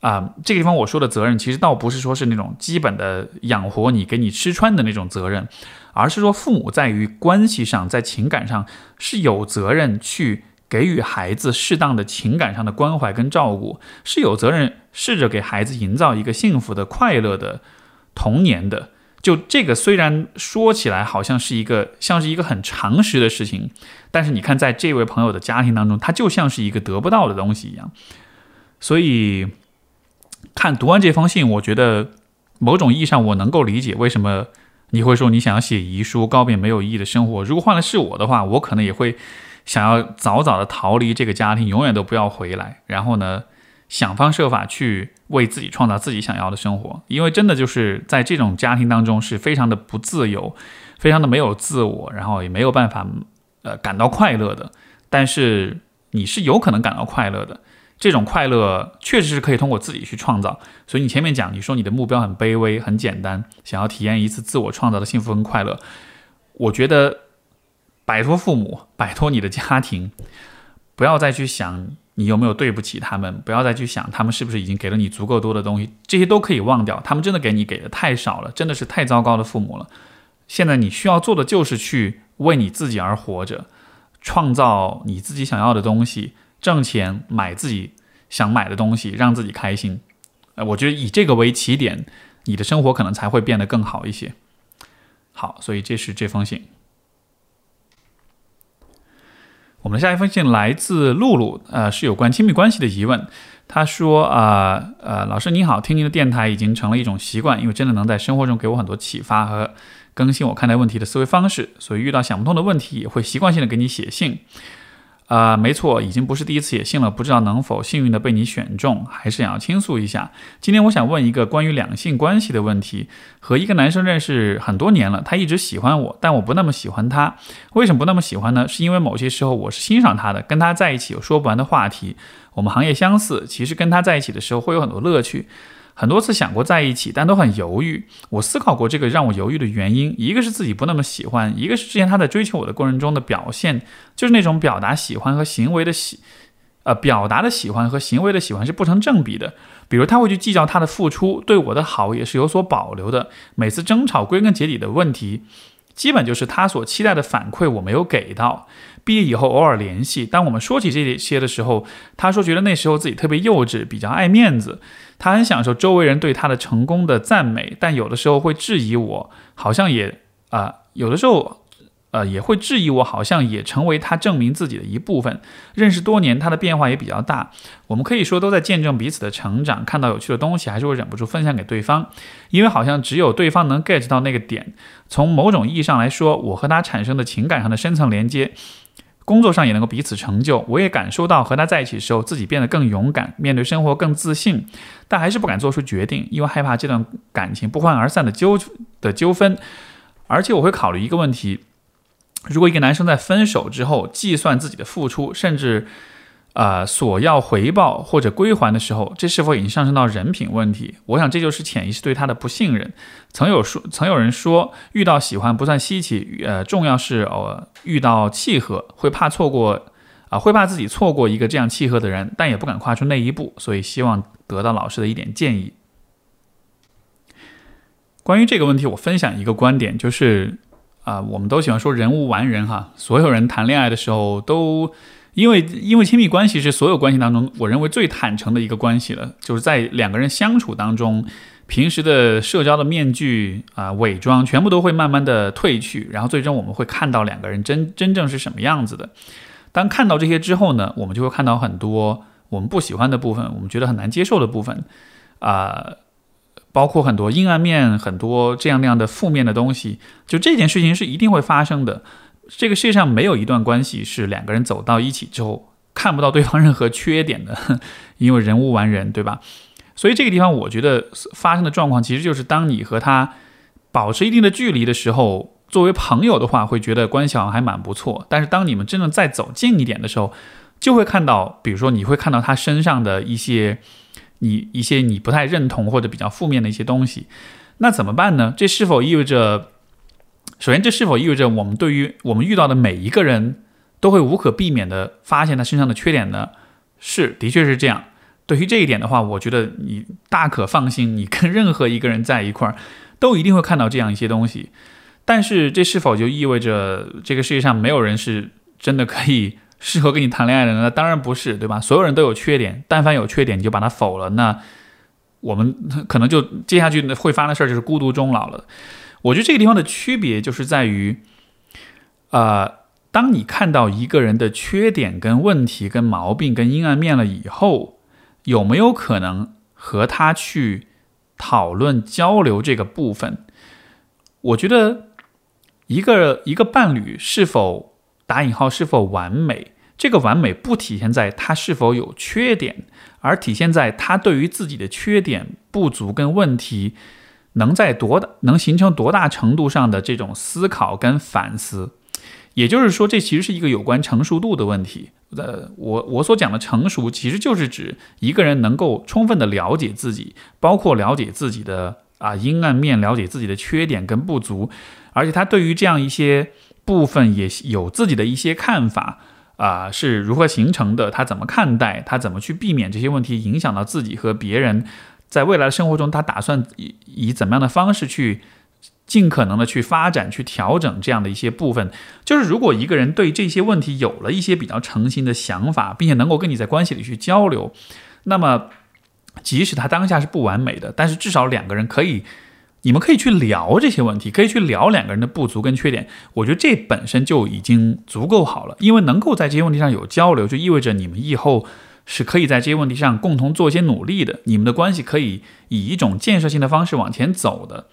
Speaker 1: 啊，这个地方我说的责任，其实倒不是说是那种基本的养活你、给你吃穿的那种责任，而是说父母在于关系上、在情感上是有责任去给予孩子适当的情感上的关怀跟照顾，是有责任试着给孩子营造一个幸福的、快乐的童年的。就这个虽然说起来好像是一个像是一个很常识的事情，但是你看，在这位朋友的家庭当中，他就像是一个得不到的东西一样。所以，看读完这封信，我觉得某种意义上我能够理解为什么你会说你想要写遗书告别没有意义的生活。如果换了是我的话，我可能也会想要早早的逃离这个家庭，永远都不要回来。然后呢？想方设法去为自己创造自己想要的生活，因为真的就是在这种家庭当中是非常的不自由，非常的没有自我，然后也没有办法呃感到快乐的。但是你是有可能感到快乐的，这种快乐确实是可以通过自己去创造。所以你前面讲，你说你的目标很卑微、很简单，想要体验一次自我创造的幸福跟快乐。我觉得摆脱父母，摆脱你的家庭，不要再去想。你有没有对不起他们？不要再去想他们是不是已经给了你足够多的东西，这些都可以忘掉。他们真的给你给的太少了，真的是太糟糕的父母了。现在你需要做的就是去为你自己而活着，创造你自己想要的东西，挣钱买自己想买的东西，让自己开心。呃，我觉得以这个为起点，你的生活可能才会变得更好一些。好，所以这是这封信。我们的下一封信来自露露，呃，是有关亲密关系的疑问。他说：“啊，呃，老师您好，听您的电台已经成了一种习惯，因为真的能在生活中给我很多启发和更新我看待问题的思维方式，所以遇到想不通的问题也会习惯性的给你写信。”啊，没错，已经不是第一次写信了，不知道能否幸运的被你选中，还是想要倾诉一下。今天我想问一个关于两性关系的问题。和一个男生认识很多年了，他一直喜欢我，但我不那么喜欢他。为什么不那么喜欢呢？是因为某些时候我是欣赏他的，跟他在一起有说不完的话题，我们行业相似，其实跟他在一起的时候会有很多乐趣。很多次想过在一起，但都很犹豫。我思考过这个让我犹豫的原因，一个是自己不那么喜欢，一个是之前他在追求我的过程中的表现，就是那种表达喜欢和行为的喜，呃，表达的喜欢和行为的喜欢是不成正比的。比如他会去计较他的付出，对我的好也是有所保留的。每次争吵归根结底的问题，基本就是他所期待的反馈我没有给到。毕业以后偶尔联系，当我们说起这些的时候，他说觉得那时候自己特别幼稚，比较爱面子。他很享受周围人对他的成功的赞美，但有的时候会质疑我，好像也啊，有的时候呃也会质疑我，好像也成为他证明自己的一部分。认识多年，他的变化也比较大，我们可以说都在见证彼此的成长。看到有趣的东西，还是会忍不住分享给对方，因为好像只有对方能 get 到那个点。从某种意义上来说，我和他产生的情感上的深层连接。工作上也能够彼此成就，我也感受到和他在一起的时候，自己变得更勇敢，面对生活更自信，但还是不敢做出决定，因为害怕这段感情不欢而散的纠 的纠纷。而且我会考虑一个问题：如果一个男生在分手之后计算自己的付出，甚至。啊，索要回报或者归还的时候，这是否已经上升到人品问题？我想这就是潜意识对他的不信任。曾有说，曾有人说，遇到喜欢不算稀奇，呃，重要是呃遇到契合，会怕错过，啊，会怕自己错过一个这样契合的人，但也不敢跨出那一步，所以希望得到老师的一点建议。关于这个问题，我分享一个观点，就是啊，我们都喜欢说人无完人哈，所有人谈恋爱的时候都因为因为亲密关系是所有关系当中我认为最坦诚的一个关系了，就是在两个人相处当中，平时的社交的面具啊伪装全部都会慢慢的褪去，然后最终我们会看到两个人真真正是什么样子的。当看到这些之后呢，我们就会看到很多我们不喜欢的部分，我们觉得很难接受的部分，啊，包括很多阴暗面，很多这样那样的负面的东西。就这件事情是一定会发生的。这个世界上没有一段关系是两个人走到一起之后看不到对方任何缺点的，因为人无完人，对吧？所以这个地方，我觉得发生的状况其实就是当你和他保持一定的距离的时候。作为朋友的话，会觉得关系好像还蛮不错。但是当你们真的再走近一点的时候，就会看到，比如说你会看到他身上的一些你一些你不太认同或者比较负面的一些东西。那怎么办呢？这是否意味着，首先这是否意味着我们对于我们遇到的每一个人都会无可避免的发现他身上的缺点呢？是，的确是这样。对于这一点的话，我觉得你大可放心，你跟任何一个人在一块儿，都一定会看到这样一些东西。但是这是否就意味着这个世界上没有人是真的可以适合跟你谈恋爱的呢？当然不是，对吧？所有人都有缺点，但凡有缺点你就把它否了，那我们可能就接下去会发生的事儿就是孤独终老了。我觉得这个地方的区别就是在于，呃，当你看到一个人的缺点、跟问题、跟毛病、跟阴暗面了以后，有没有可能和他去讨论交流这个部分？我觉得。一个一个伴侣是否打引号是否完美？这个完美不体现在他是否有缺点，而体现在他对于自己的缺点、不足跟问题，能在多大能形成多大程度上的这种思考跟反思。也就是说，这其实是一个有关成熟度的问题。呃，我我所讲的成熟，其实就是指一个人能够充分的了解自己，包括了解自己的啊阴暗面，了解自己的缺点跟不足。而且他对于这样一些部分也有自己的一些看法啊，是如何形成的？他怎么看待？他怎么去避免这些问题影响到自己和别人？在未来的生活中，他打算以以怎么样的方式去尽可能的去发展、去调整这样的一些部分？就是如果一个人对这些问题有了一些比较诚心的想法，并且能够跟你在关系里去交流，那么即使他当下是不完美的，但是至少两个人可以。你们可以去聊这些问题，可以去聊两个人的不足跟缺点。我觉得这本身就已经足够好了，因为能够在这些问题上有交流，就意味着你们以后是可以在这些问题上共同做一些努力的。你们的关系可以以一种建设性的方式往前走的。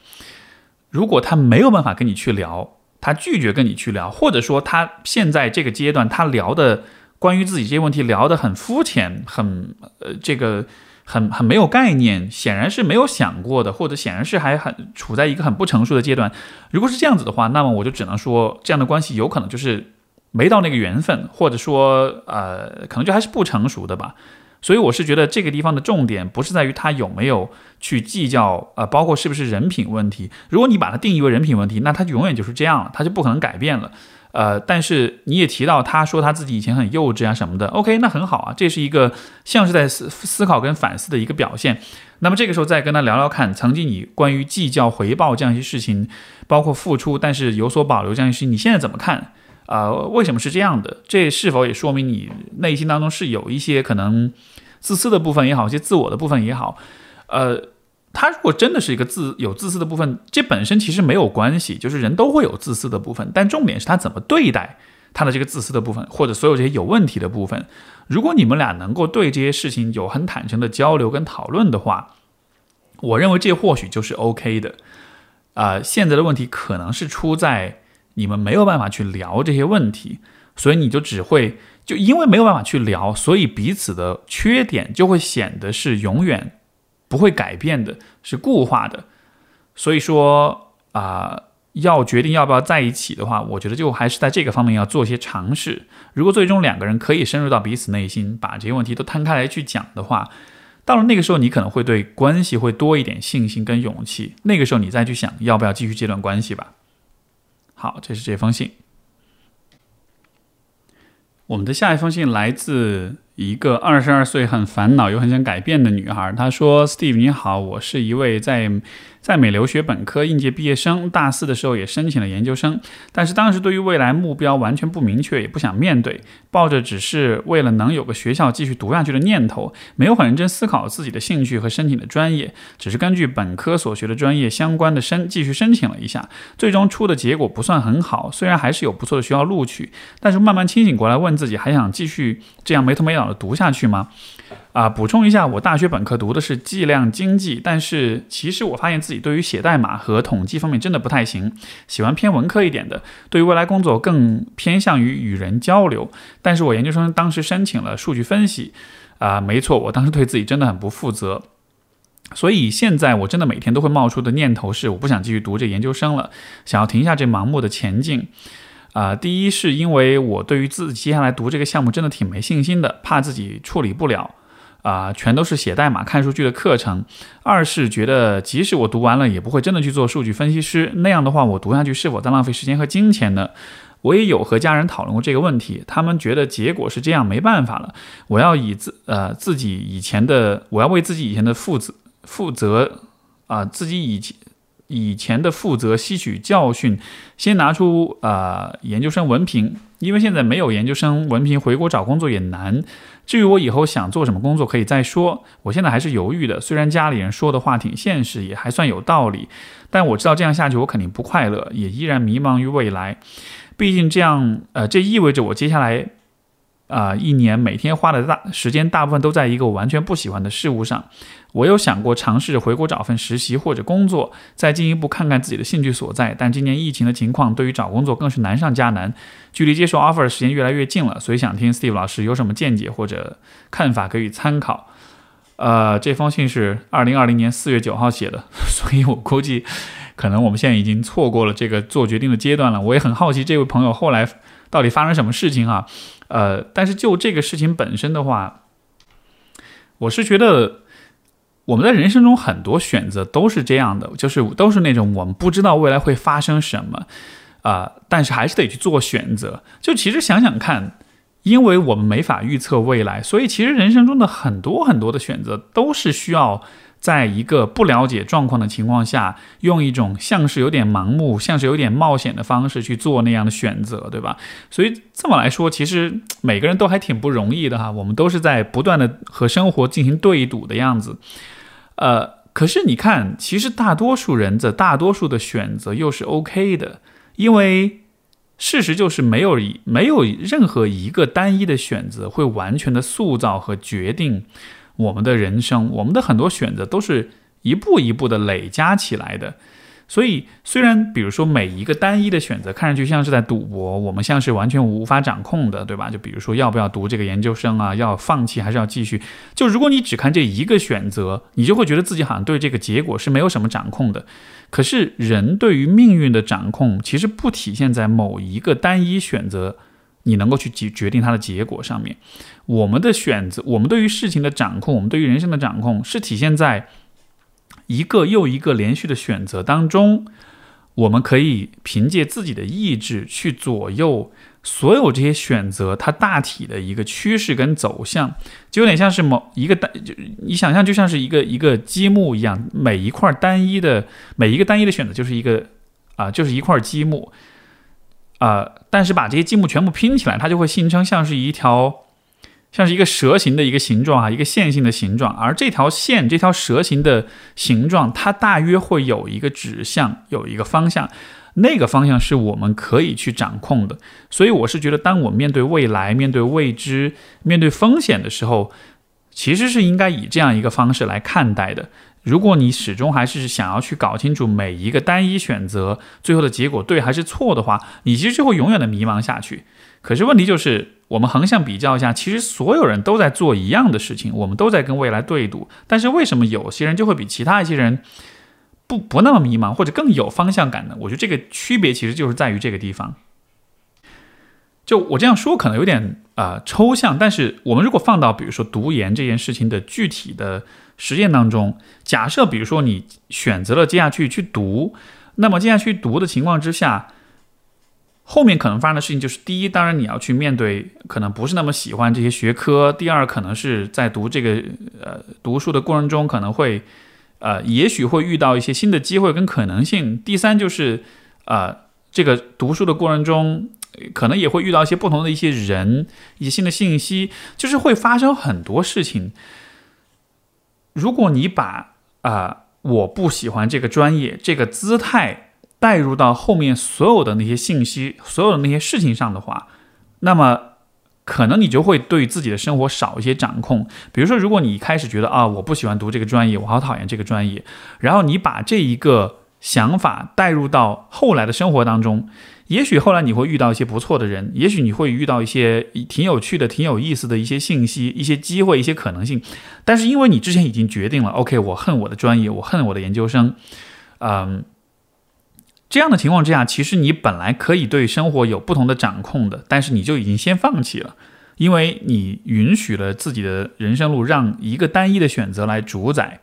Speaker 1: 如果他没有办法跟你去聊，他拒绝跟你去聊，或者说他现在这个阶段他聊的关于自己这些问题聊得很肤浅，很呃这个。很很没有概念，显然是没有想过的，或者显然是还很处在一个很不成熟的阶段。如果是这样子的话，那么我就只能说，这样的关系有可能就是没到那个缘分，或者说呃，可能就还是不成熟的吧。所以我是觉得这个地方的重点不是在于他有没有去计较，呃，包括是不是人品问题。如果你把它定义为人品问题，那他就永远就是这样了，他就不可能改变了。呃，但是你也提到他说他自己以前很幼稚啊什么的，OK，那很好啊，这是一个像是在思思考跟反思的一个表现。那么这个时候再跟他聊聊看，曾经你关于计较回报这样一些事情，包括付出但是有所保留这样一些事情，你现在怎么看？啊，为什么是这样的？这是否也说明你内心当中是有一些可能自私的部分也好，一些自我的部分也好？呃。他如果真的是一个自有自私的部分，这本身其实没有关系，就是人都会有自私的部分，但重点是他怎么对待他的这个自私的部分，或者所有这些有问题的部分。如果你们俩能够对这些事情有很坦诚的交流跟讨论的话，我认为这或许就是 OK 的。啊，现在的问题可能是出在你们没有办法去聊这些问题，所以你就只会就因为没有办法去聊，所以彼此的缺点就会显得是永远。不会改变的，是固化的。所以说啊，要决定要不要在一起的话，我觉得就还是在这个方面要做一些尝试。如果最终两个人可以深入到彼此内心，把这些问题都摊开来去讲的话，到了那个时候，你可能会对关系会多一点信心跟勇气。那个时候，你再去想要不要继续这段关系吧。好，这是这封信。我们的下一封信来自一个二十二岁很烦恼又很想改变的女孩。她说：“Steve，你好，我是一位在。”在美留学本科应届毕业生，大四的时候也申请了研究生，但是当时对于未来目标完全不明确，也不想面对，抱着只是为了能有个学校继续读下去的念头，没有很认真思考自己的兴趣和申请的专业，只是根据本科所学的专业相关的申继续申请了一下，最终出的结果不算很好，虽然还是有不错的学校录取，但是慢慢清醒过来，问自己还想继续这样没头没脑的读下去吗？啊，补充一下，我大学本科读的是计量经济，但是其实我发现自己对于写代码和统计方面真的不太行，喜欢偏文科一点的，对于未来工作更偏向于与人交流。但是我研究生当时申请了数据分析，啊，没错，我当时对自己真的很不负责，所以现在我真的每天都会冒出的念头是，我不想继续读这研究生了，想要停下这盲目的前进。啊，第一是因为我对于自己接下来读这个项目真的挺没信心的，怕自己处理不了。啊，全都是写代码、看数据的课程。二是觉得，即使我读完了，也不会真的去做数据分析师。那样的话，我读下去是否在浪费时间和金钱呢？我也有和家人讨论过这个问题，他们觉得结果是这样，没办法了。我要以自呃自己以前的，我要为自己以前的负责负责啊，自己以前。以前的负责吸取教训，先拿出啊研究生文凭，因为现在没有研究生文凭，回国找工作也难。至于我以后想做什么工作，可以再说。我现在还是犹豫的，虽然家里人说的话挺现实，也还算有道理，但我知道这样下去我肯定不快乐，也依然迷茫于未来。毕竟这样，呃，这意味着我接下来。啊，一年每天花的大时间大部分都在一个我完全不喜欢的事物上。我有想过尝试着回国找份实习或者工作，再进一步看看自己的兴趣所在。但今年疫情的情况，对于找工作更是难上加难。距离接受 offer 的时间越来越近了，所以想听 Steve 老师有什么见解或者看法可以参考。呃，这封信是二零二零年四月九号写的，所以我估计可能我们现在已经错过了这个做决定的阶段了。我也很好奇这位朋友后来到底发生什么事情啊？呃，但是就这个事情本身的话，我是觉得我们在人生中很多选择都是这样的，就是都是那种我们不知道未来会发生什么啊，但是还是得去做选择。就其实想想看，因为我们没法预测未来，所以其实人生中的很多很多的选择都是需要。在一个不了解状况的情况下，用一种像是有点盲目、像是有点冒险的方式去做那样的选择，对吧？所以这么来说，其实每个人都还挺不容易的哈。我们都是在不断的和生活进行对赌的样子。呃，可是你看，其实大多数人的大多数的选择又是 OK 的，因为事实就是没有没有任何一个单一的选择会完全的塑造和决定。我们的人生，我们的很多选择都是一步一步的累加起来的。所以，虽然比如说每一个单一的选择看上去像是在赌博，我们像是完全无法掌控的，对吧？就比如说要不要读这个研究生啊，要放弃还是要继续？就如果你只看这一个选择，你就会觉得自己好像对这个结果是没有什么掌控的。可是，人对于命运的掌控其实不体现在某一个单一选择。你能够去决决定它的结果上面，我们的选择，我们对于事情的掌控，我们对于人生的掌控，是体现在一个又一个连续的选择当中。我们可以凭借自己的意志去左右所有这些选择，它大体的一个趋势跟走向，就有点像是某一个单，就你想象就像是一个一个积木一样，每一块单一的每一个单一的选择就是一个啊，就是一块积木。呃，但是把这些积木全部拼起来，它就会形成像是一条，像是一个蛇形的一个形状啊，一个线性的形状。而这条线，这条蛇形的形状，它大约会有一个指向，有一个方向，那个方向是我们可以去掌控的。所以我是觉得，当我面对未来、面对未知、面对风险的时候，其实是应该以这样一个方式来看待的。如果你始终还是想要去搞清楚每一个单一选择最后的结果对还是错的话，你其实就会永远的迷茫下去。可是问题就是，我们横向比较一下，其实所有人都在做一样的事情，我们都在跟未来对赌。但是为什么有些人就会比其他一些人不不那么迷茫，或者更有方向感呢？我觉得这个区别其实就是在于这个地方。就我这样说可能有点啊抽象，但是我们如果放到比如说读研这件事情的具体的。实践当中，假设比如说你选择了接下去去读，那么接下去读的情况之下，后面可能发生的事情就是：第一，当然你要去面对可能不是那么喜欢这些学科；第二，可能是在读这个呃读书的过程中，可能会呃也许会遇到一些新的机会跟可能性；第三，就是呃这个读书的过程中，可能也会遇到一些不同的一些人、一些新的信息，就是会发生很多事情。如果你把啊我不喜欢这个专业这个姿态。带入到后面所有的那些信息、所有的那些事情上的话，那么可能你就会对自己的生活少一些掌控。比如说，如果你一开始觉得啊，我不喜欢读这个专业，我好讨厌这个专业，然后你把这一个想法带入到后来的生活当中，也许后来你会遇到一些不错的人，也许你会遇到一些挺有趣的、挺有意思的一些信息、一些机会、一些可能性。但是因为你之前已经决定了，OK，我恨我的专业，我恨我的研究生，嗯。这样的情况之下，其实你本来可以对生活有不同的掌控的，但是你就已经先放弃了，因为你允许了自己的人生路让一个单一的选择来主宰。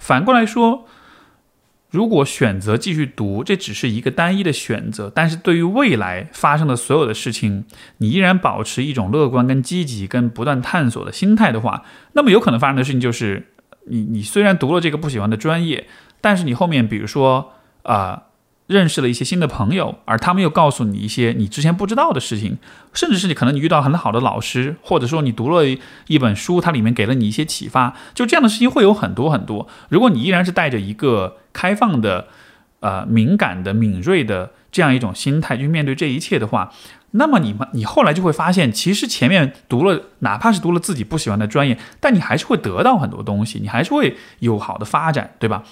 Speaker 1: 反过来说，如果选择继续读，这只是一个单一的选择，但是对于未来发生的所有的事情，你依然保持一种乐观、跟积极、跟不断探索的心态的话，那么有可能发生的事情就是，你你虽然读了这个不喜欢的专业，但是你后面比如说啊。认识了一些新的朋友，而他们又告诉你一些你之前不知道的事情，甚至是你可能你遇到很好的老师，或者说你读了一本书，它里面给了你一些启发，就这样的事情会有很多很多。如果你依然是带着一个开放的、呃敏感的、敏锐的这样一种心态去面对这一切的话，那么你们你后来就会发现，其实前面读了，哪怕是读了自己不喜欢的专业，但你还是会得到很多东西，你还是会有好的发展，对吧？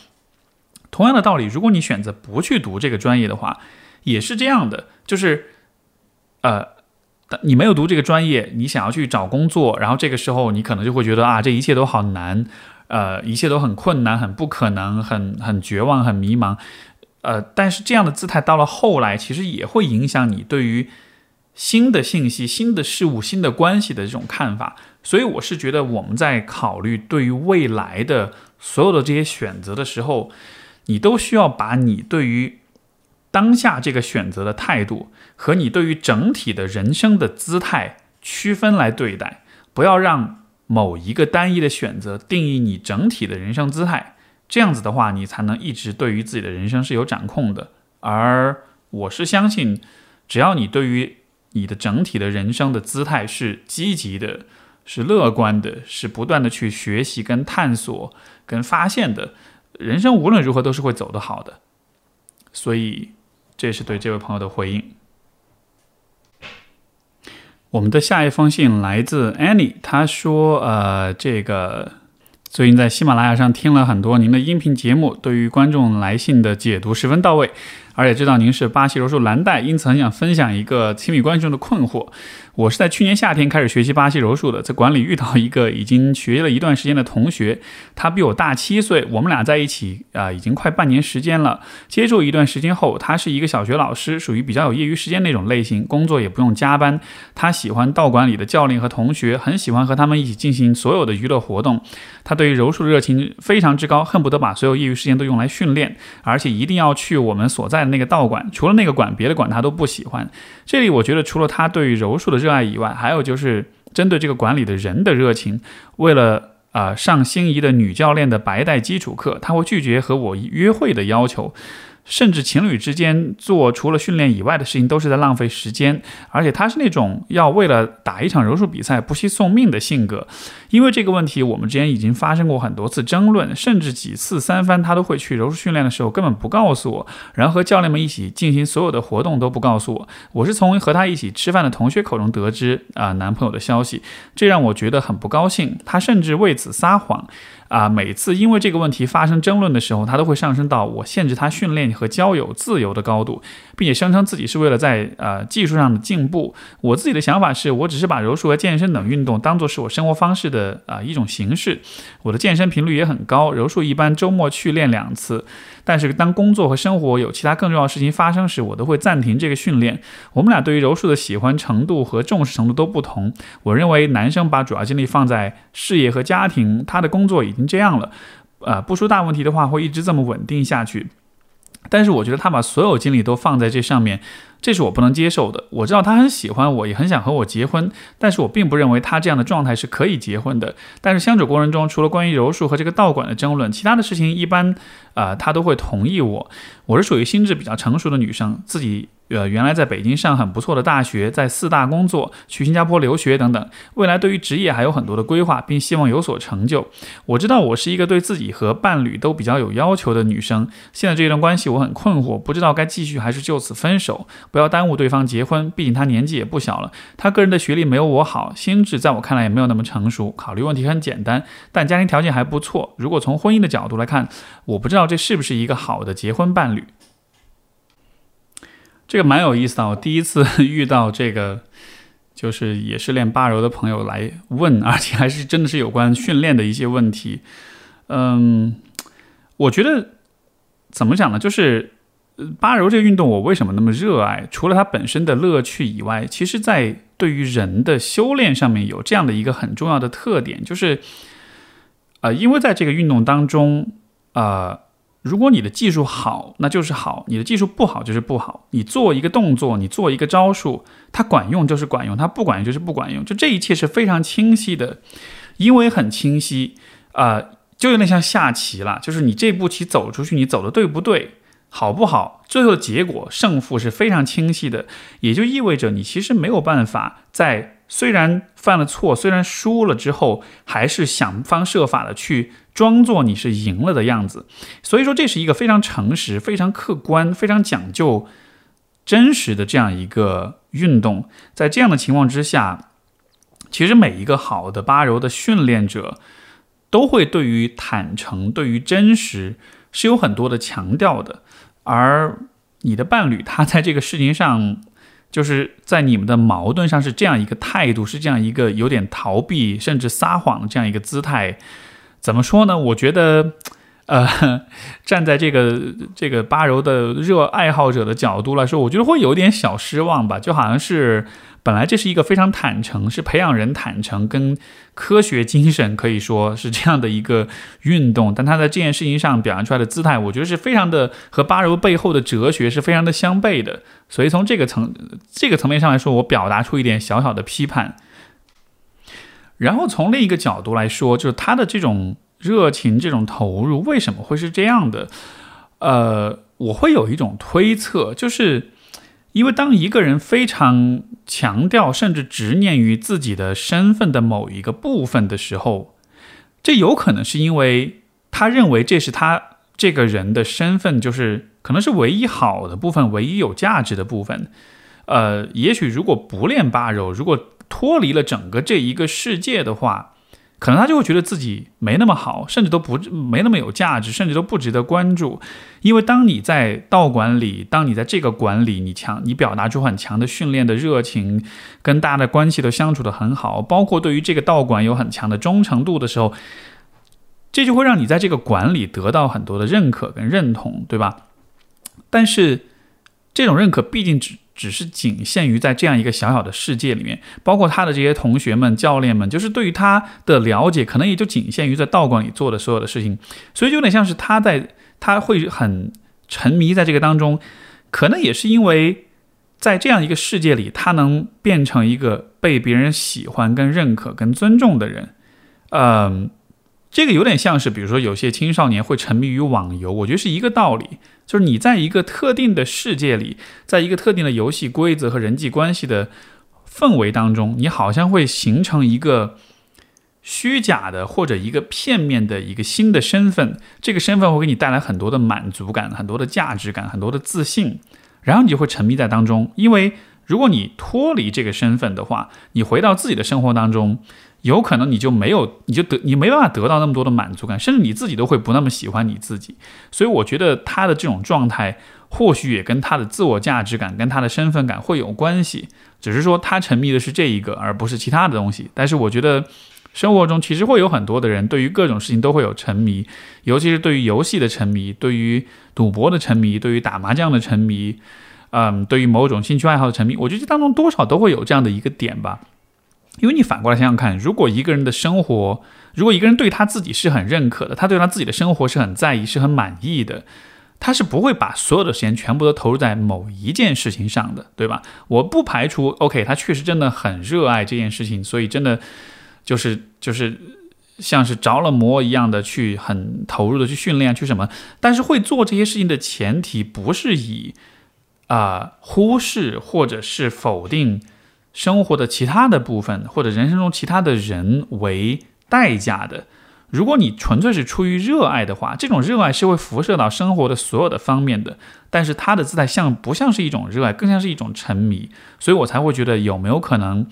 Speaker 1: 同样的道理，如果你选择不去读这个专业的话，也是这样的。就是，呃，你没有读这个专业，你想要去找工作，然后这个时候你可能就会觉得啊，这一切都好难，呃，一切都很困难，很不可能，很很绝望，很迷茫。呃，但是这样的姿态到了后来，其实也会影响你对于新的信息、新的事物、新的关系的这种看法。所以，我是觉得我们在考虑对于未来的所有的这些选择的时候。你都需要把你对于当下这个选择的态度和你对于整体的人生的姿态区分来对待，不要让某一个单一的选择定义你整体的人生姿态。这样子的话，你才能一直对于自己的人生是有掌控的。而我是相信，只要你对于你的整体的人生的姿态是积极的、是乐观的、是不断的去学习、跟探索、跟发现的。人生无论如何都是会走得好的，所以这是对这位朋友的回应。我们的下一封信来自 Annie，她说：“呃，这个最近在喜马拉雅上听了很多您的音频节目，对于观众来信的解读十分到位，而且知道您是巴西柔术蓝带，因此很想分享一个亲密关系中的困惑。”我是在去年夏天开始学习巴西柔术的，在馆里遇到一个已经学了一段时间的同学，他比我大七岁，我们俩在一起啊已经快半年时间了。接触一段时间后，他是一个小学老师，属于比较有业余时间那种类型，工作也不用加班。他喜欢道馆里的教练和同学，很喜欢和他们一起进行所有的娱乐活动。他对于柔术的热情非常之高，恨不得把所有业余时间都用来训练，而且一定要去我们所在的那个道馆。除了那个馆，别的馆他都不喜欢。这里我觉得，除了他对于柔术的热，爱以外，还有就是针对这个馆里的人的热情。为了啊上心仪的女教练的白带基础课，他会拒绝和我约会的要求。甚至情侣之间做除了训练以外的事情都是在浪费时间，而且他是那种要为了打一场柔术比赛不惜送命的性格。因为这个问题，我们之间已经发生过很多次争论，甚至几次三番他都会去柔术训练的时候根本不告诉我，然后和教练们一起进行所有的活动都不告诉我。我是从和他一起吃饭的同学口中得知啊男朋友的消息，这让我觉得很不高兴。他甚至为此撒谎。啊，每次因为这个问题发生争论的时候，他都会上升到我限制他训练和交友自由的高度，并且声称自己是为了在呃技术上的进步。我自己的想法是，我只是把柔术和健身等运动当做是我生活方式的啊一种形式。我的健身频率也很高，柔术一般周末去练两次。但是当工作和生活有其他更重要的事情发生时，我都会暂停这个训练。我们俩对于柔术的喜欢程度和重视程度都不同。我认为男生把主要精力放在事业和家庭，他的工作已经这样了，呃，不出大问题的话会一直这么稳定下去。但是我觉得他把所有精力都放在这上面。这是我不能接受的。我知道他很喜欢我，也很想和我结婚，但是我并不认为他这样的状态是可以结婚的。但是相处过程中，除了关于柔术和这个道馆的争论，其他的事情一般，啊，他都会同意我。我是属于心智比较成熟的女生，自己。呃，原来在北京上很不错的大学，在四大工作，去新加坡留学等等，未来对于职业还有很多的规划，并希望有所成就。我知道我是一个对自己和伴侣都比较有要求的女生。现在这一段关系我很困惑，不知道该继续还是就此分手，不要耽误对方结婚。毕竟他年纪也不小了，他个人的学历没有我好，心智在我看来也没有那么成熟。考虑问题很简单，但家庭条件还不错。如果从婚姻的角度来看，我不知道这是不是一个好的结婚伴侣。这个蛮有意思的，我第一次 遇到这个，就是也是练八柔的朋友来问，而且还是真的是有关训练的一些问题。嗯，我觉得怎么讲呢？就是八柔这个运动，我为什么那么热爱？除了它本身的乐趣以外，其实在对于人的修炼上面有这样的一个很重要的特点，就是，呃，因为在这个运动当中，啊。如果你的技术好，那就是好；你的技术不好，就是不好。你做一个动作，你做一个招数，它管用就是管用，它不管用就是不管用。就这一切是非常清晰的，因为很清晰啊，就有点像下棋了。就是你这步棋走出去，你走的对不对，好不好，最后的结果胜负是非常清晰的。也就意味着你其实没有办法在。虽然犯了错，虽然输了之后，还是想方设法的去装作你是赢了的样子。所以说，这是一个非常诚实、非常客观、非常讲究真实的这样一个运动。在这样的情况之下，其实每一个好的八柔的训练者都会对于坦诚、对于真实是有很多的强调的。而你的伴侣，他在这个事情上。就是在你们的矛盾上是这样一个态度，是这样一个有点逃避甚至撒谎的这样一个姿态，怎么说呢？我觉得，呃，站在这个这个巴柔的热爱好者的角度来说，我觉得会有点小失望吧，就好像是。本来这是一个非常坦诚，是培养人坦诚跟科学精神，可以说是这样的一个运动。但他在这件事情上表现出来的姿态，我觉得是非常的和巴柔背后的哲学是非常的相悖的。所以从这个层这个层面上来说，我表达出一点小小的批判。然后从另一个角度来说，就是他的这种热情、这种投入为什么会是这样的？呃，我会有一种推测，就是。因为当一个人非常强调甚至执念于自己的身份的某一个部分的时候，这有可能是因为他认为这是他这个人的身份，就是可能是唯一好的部分，唯一有价值的部分。呃，也许如果不练八柔，如果脱离了整个这一个世界的话。可能他就会觉得自己没那么好，甚至都不没那么有价值，甚至都不值得关注。因为当你在道馆里，当你在这个馆里，你强，你表达出很强的训练的热情，跟大家的关系都相处的很好，包括对于这个道馆有很强的忠诚度的时候，这就会让你在这个馆里得到很多的认可跟认同，对吧？但是这种认可毕竟只。只是仅限于在这样一个小小的世界里面，包括他的这些同学们、教练们，就是对于他的了解，可能也就仅限于在道馆里做的所有的事情。所以就有点像是他在，他会很沉迷在这个当中，可能也是因为在这样一个世界里，他能变成一个被别人喜欢、跟认可、跟尊重的人。嗯，这个有点像是，比如说有些青少年会沉迷于网游，我觉得是一个道理。就是你在一个特定的世界里，在一个特定的游戏规则和人际关系的氛围当中，你好像会形成一个虚假的或者一个片面的一个新的身份。这个身份会给你带来很多的满足感、很多的价值感、很多的自信，然后你就会沉迷在当中。因为如果你脱离这个身份的话，你回到自己的生活当中。有可能你就没有，你就得你没办法得到那么多的满足感，甚至你自己都会不那么喜欢你自己。所以我觉得他的这种状态，或许也跟他的自我价值感、跟他的身份感会有关系。只是说他沉迷的是这一个，而不是其他的东西。但是我觉得生活中其实会有很多的人，对于各种事情都会有沉迷，尤其是对于游戏的沉迷，对于赌博的沉迷，对于打麻将的沉迷，嗯，对于某种兴趣爱好的沉迷。我觉得这当中多少都会有这样的一个点吧。因为你反过来想想看，如果一个人的生活，如果一个人对他自己是很认可的，他对他自己的生活是很在意、是很满意的，他是不会把所有的时间全部都投入在某一件事情上的，对吧？我不排除，OK，他确实真的很热爱这件事情，所以真的就是就是像是着了魔一样的去很投入的去训练去什么。但是会做这些事情的前提不是以啊忽视或者是否定生活的其他的部分或者人生中其他的人为代价的。如果你纯粹是出于热爱的话，这种热爱是会辐射到生活的所有的方面的。但是他的姿态像不像是一种热爱，更像是一种沉迷，所以我才会觉得有没有可能，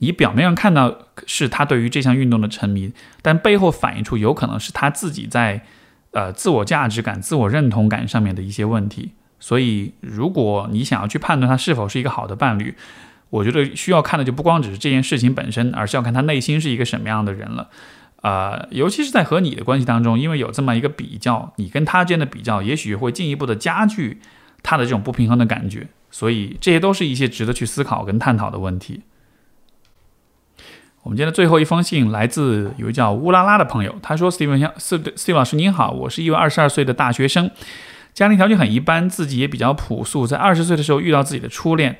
Speaker 1: 你表面上看到是他对于这项运动的沉迷，但背后反映出有可能是他自己在呃自我价值感、自我认同感上面的一些问题。所以，如果你想要去判断他是否是一个好的伴侣，我觉得需要看的就不光只是这件事情本身，而是要看他内心是一个什么样的人了。呃，尤其是在和你的关系当中，因为有这么一个比较，你跟他之间的比较，也许会进一步的加剧他的这种不平衡的感觉，所以这些都是一些值得去思考跟探讨的问题。我们今天的最后一封信来自有一叫乌拉拉的朋友，他说：“Steven 先，Steve 老师您好，我是一位二十二岁的大学生，家庭条件很一般，自己也比较朴素，在二十岁的时候遇到自己的初恋，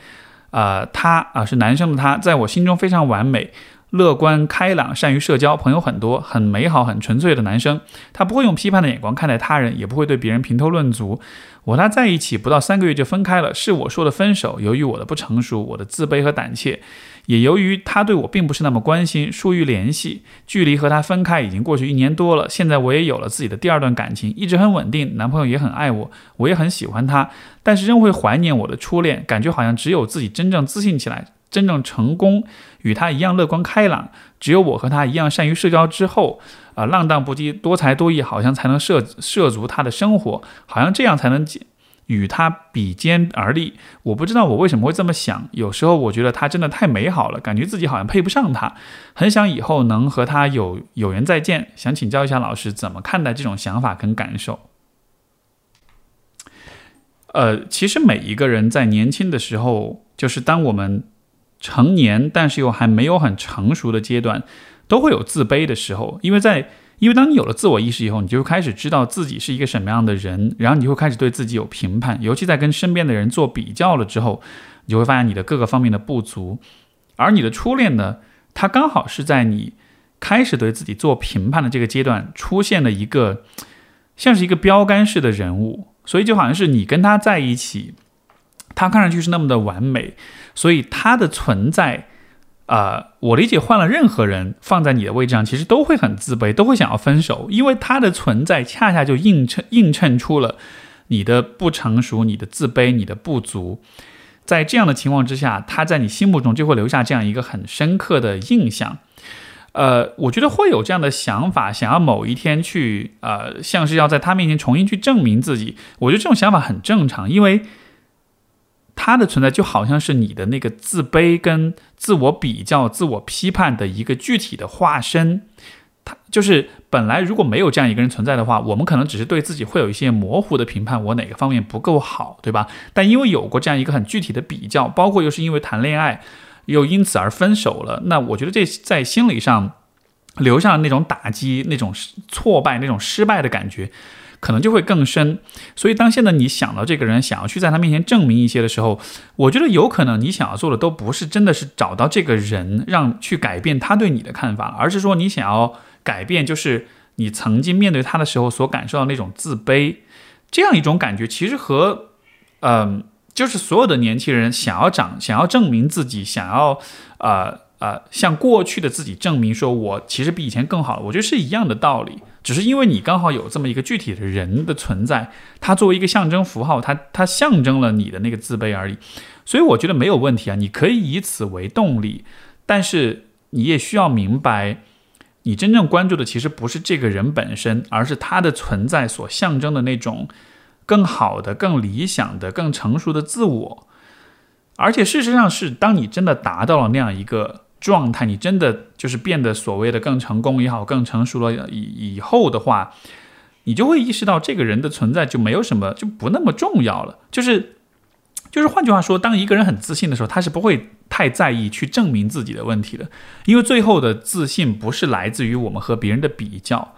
Speaker 1: 呃，他啊是男生的他，在我心中非常完美。”乐观开朗，善于社交，朋友很多，很美好、很纯粹的男生。他不会用批判的眼光看待他人，也不会对别人评头论足。我和他在一起不到三个月就分开了，是我说的分手。由于我的不成熟，我的自卑和胆怯，也由于他对我并不是那么关心，疏于联系。距离和他分开已经过去一年多了，现在我也有了自己的第二段感情，一直很稳定，男朋友也很爱我，我也很喜欢他，但是仍会怀念我的初恋，感觉好像只有自己真正自信起来。真正成功，与他一样乐观开朗，只有我和他一样善于社交之后，啊，浪荡不羁，多才多艺，好像才能涉涉足他的生活，好像这样才能与他比肩而立。我不知道我为什么会这么想，有时候我觉得他真的太美好了，感觉自己好像配不上他，很想以后能和他有有缘再见。想请教一下老师，怎么看待这种想法跟感受？呃，其实每一个人在年轻的时候，就是当我们。成年，但是又还没有很成熟的阶段，都会有自卑的时候。因为在，因为当你有了自我意识以后，你就开始知道自己是一个什么样的人，然后你会开始对自己有评判。尤其在跟身边的人做比较了之后，你就会发现你的各个方面的不足。而你的初恋呢，他刚好是在你开始对自己做评判的这个阶段，出现了一个像是一个标杆式的人物，所以就好像是你跟他在一起。他看上去是那么的完美，所以他的存在，呃，我理解换了任何人放在你的位置上，其实都会很自卑，都会想要分手，因为他的存在恰恰就映衬映衬出了你的不成熟、你的自卑、你的不足。在这样的情况之下，他在你心目中就会留下这样一个很深刻的印象。呃，我觉得会有这样的想法，想要某一天去，呃，像是要在他面前重新去证明自己。我觉得这种想法很正常，因为。他的存在就好像是你的那个自卑跟自我比较、自我批判的一个具体的化身。他就是本来如果没有这样一个人存在的话，我们可能只是对自己会有一些模糊的评判，我哪个方面不够好，对吧？但因为有过这样一个很具体的比较，包括又是因为谈恋爱，又因此而分手了，那我觉得这在心理上留下那种打击、那种挫败、那种失败的感觉。可能就会更深，所以当现在你想到这个人，想要去在他面前证明一些的时候，我觉得有可能你想要做的都不是真的是找到这个人，让去改变他对你的看法，而是说你想要改变，就是你曾经面对他的时候所感受到那种自卑，这样一种感觉，其实和，嗯，就是所有的年轻人想要长，想要证明自己，想要，呃。呃，向过去的自己证明，说我其实比以前更好了，我觉得是一样的道理，只是因为你刚好有这么一个具体的人的存在，它作为一个象征符号，它它象征了你的那个自卑而已，所以我觉得没有问题啊，你可以以此为动力，但是你也需要明白，你真正关注的其实不是这个人本身，而是他的存在所象征的那种更好的、更理想的、更成熟的自我，而且事实上是，当你真的达到了那样一个。状态，你真的就是变得所谓的更成功也好，更成熟了以以后的话，你就会意识到这个人的存在就没有什么，就不那么重要了。就是，就是换句话说，当一个人很自信的时候，他是不会太在意去证明自己的问题的，因为最后的自信不是来自于我们和别人的比较。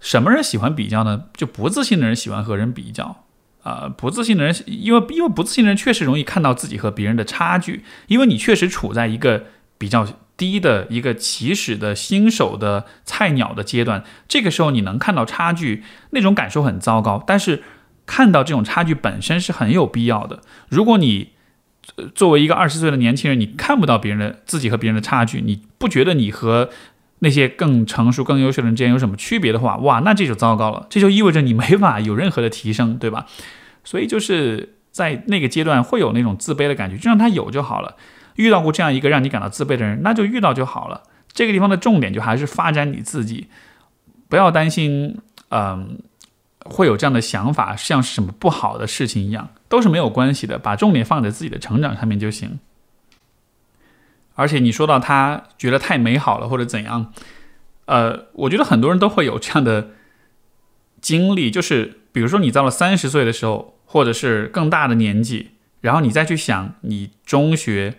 Speaker 1: 什么人喜欢比较呢？就不自信的人喜欢和人比较。呃，不自信的人，因为因为不自信的人确实容易看到自己和别人的差距，因为你确实处在一个比较低的一个起始的新手的菜鸟的阶段，这个时候你能看到差距，那种感受很糟糕。但是看到这种差距本身是很有必要的。如果你作为一个二十岁的年轻人，你看不到别人的自己和别人的差距，你不觉得你和那些更成熟、更优秀的人之间有什么区别的话，哇，那这就糟糕了。这就意味着你没法有任何的提升，对吧？所以就是在那个阶段会有那种自卑的感觉，就让他有就好了。遇到过这样一个让你感到自卑的人，那就遇到就好了。这个地方的重点就还是发展你自己，不要担心，嗯，会有这样的想法，像是什么不好的事情一样，都是没有关系的。把重点放在自己的成长上面就行。而且你说到他觉得太美好了或者怎样，呃，我觉得很多人都会有这样的经历，就是比如说你到了三十岁的时候，或者是更大的年纪，然后你再去想你中学，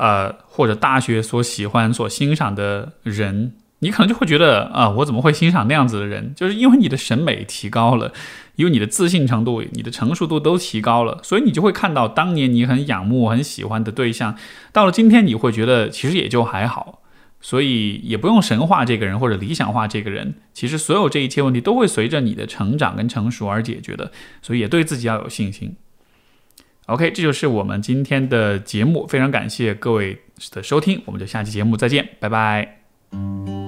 Speaker 1: 呃或者大学所喜欢、所欣赏的人。你可能就会觉得啊，我怎么会欣赏那样子的人？就是因为你的审美提高了，因为你的自信程度、你的成熟度都提高了，所以你就会看到当年你很仰慕、很喜欢的对象，到了今天你会觉得其实也就还好。所以也不用神化这个人或者理想化这个人，其实所有这一切问题都会随着你的成长跟成熟而解决的。所以也对自己要有信心。OK，这就是我们今天的节目，非常感谢各位的收听，我们就下期节目再见，拜拜。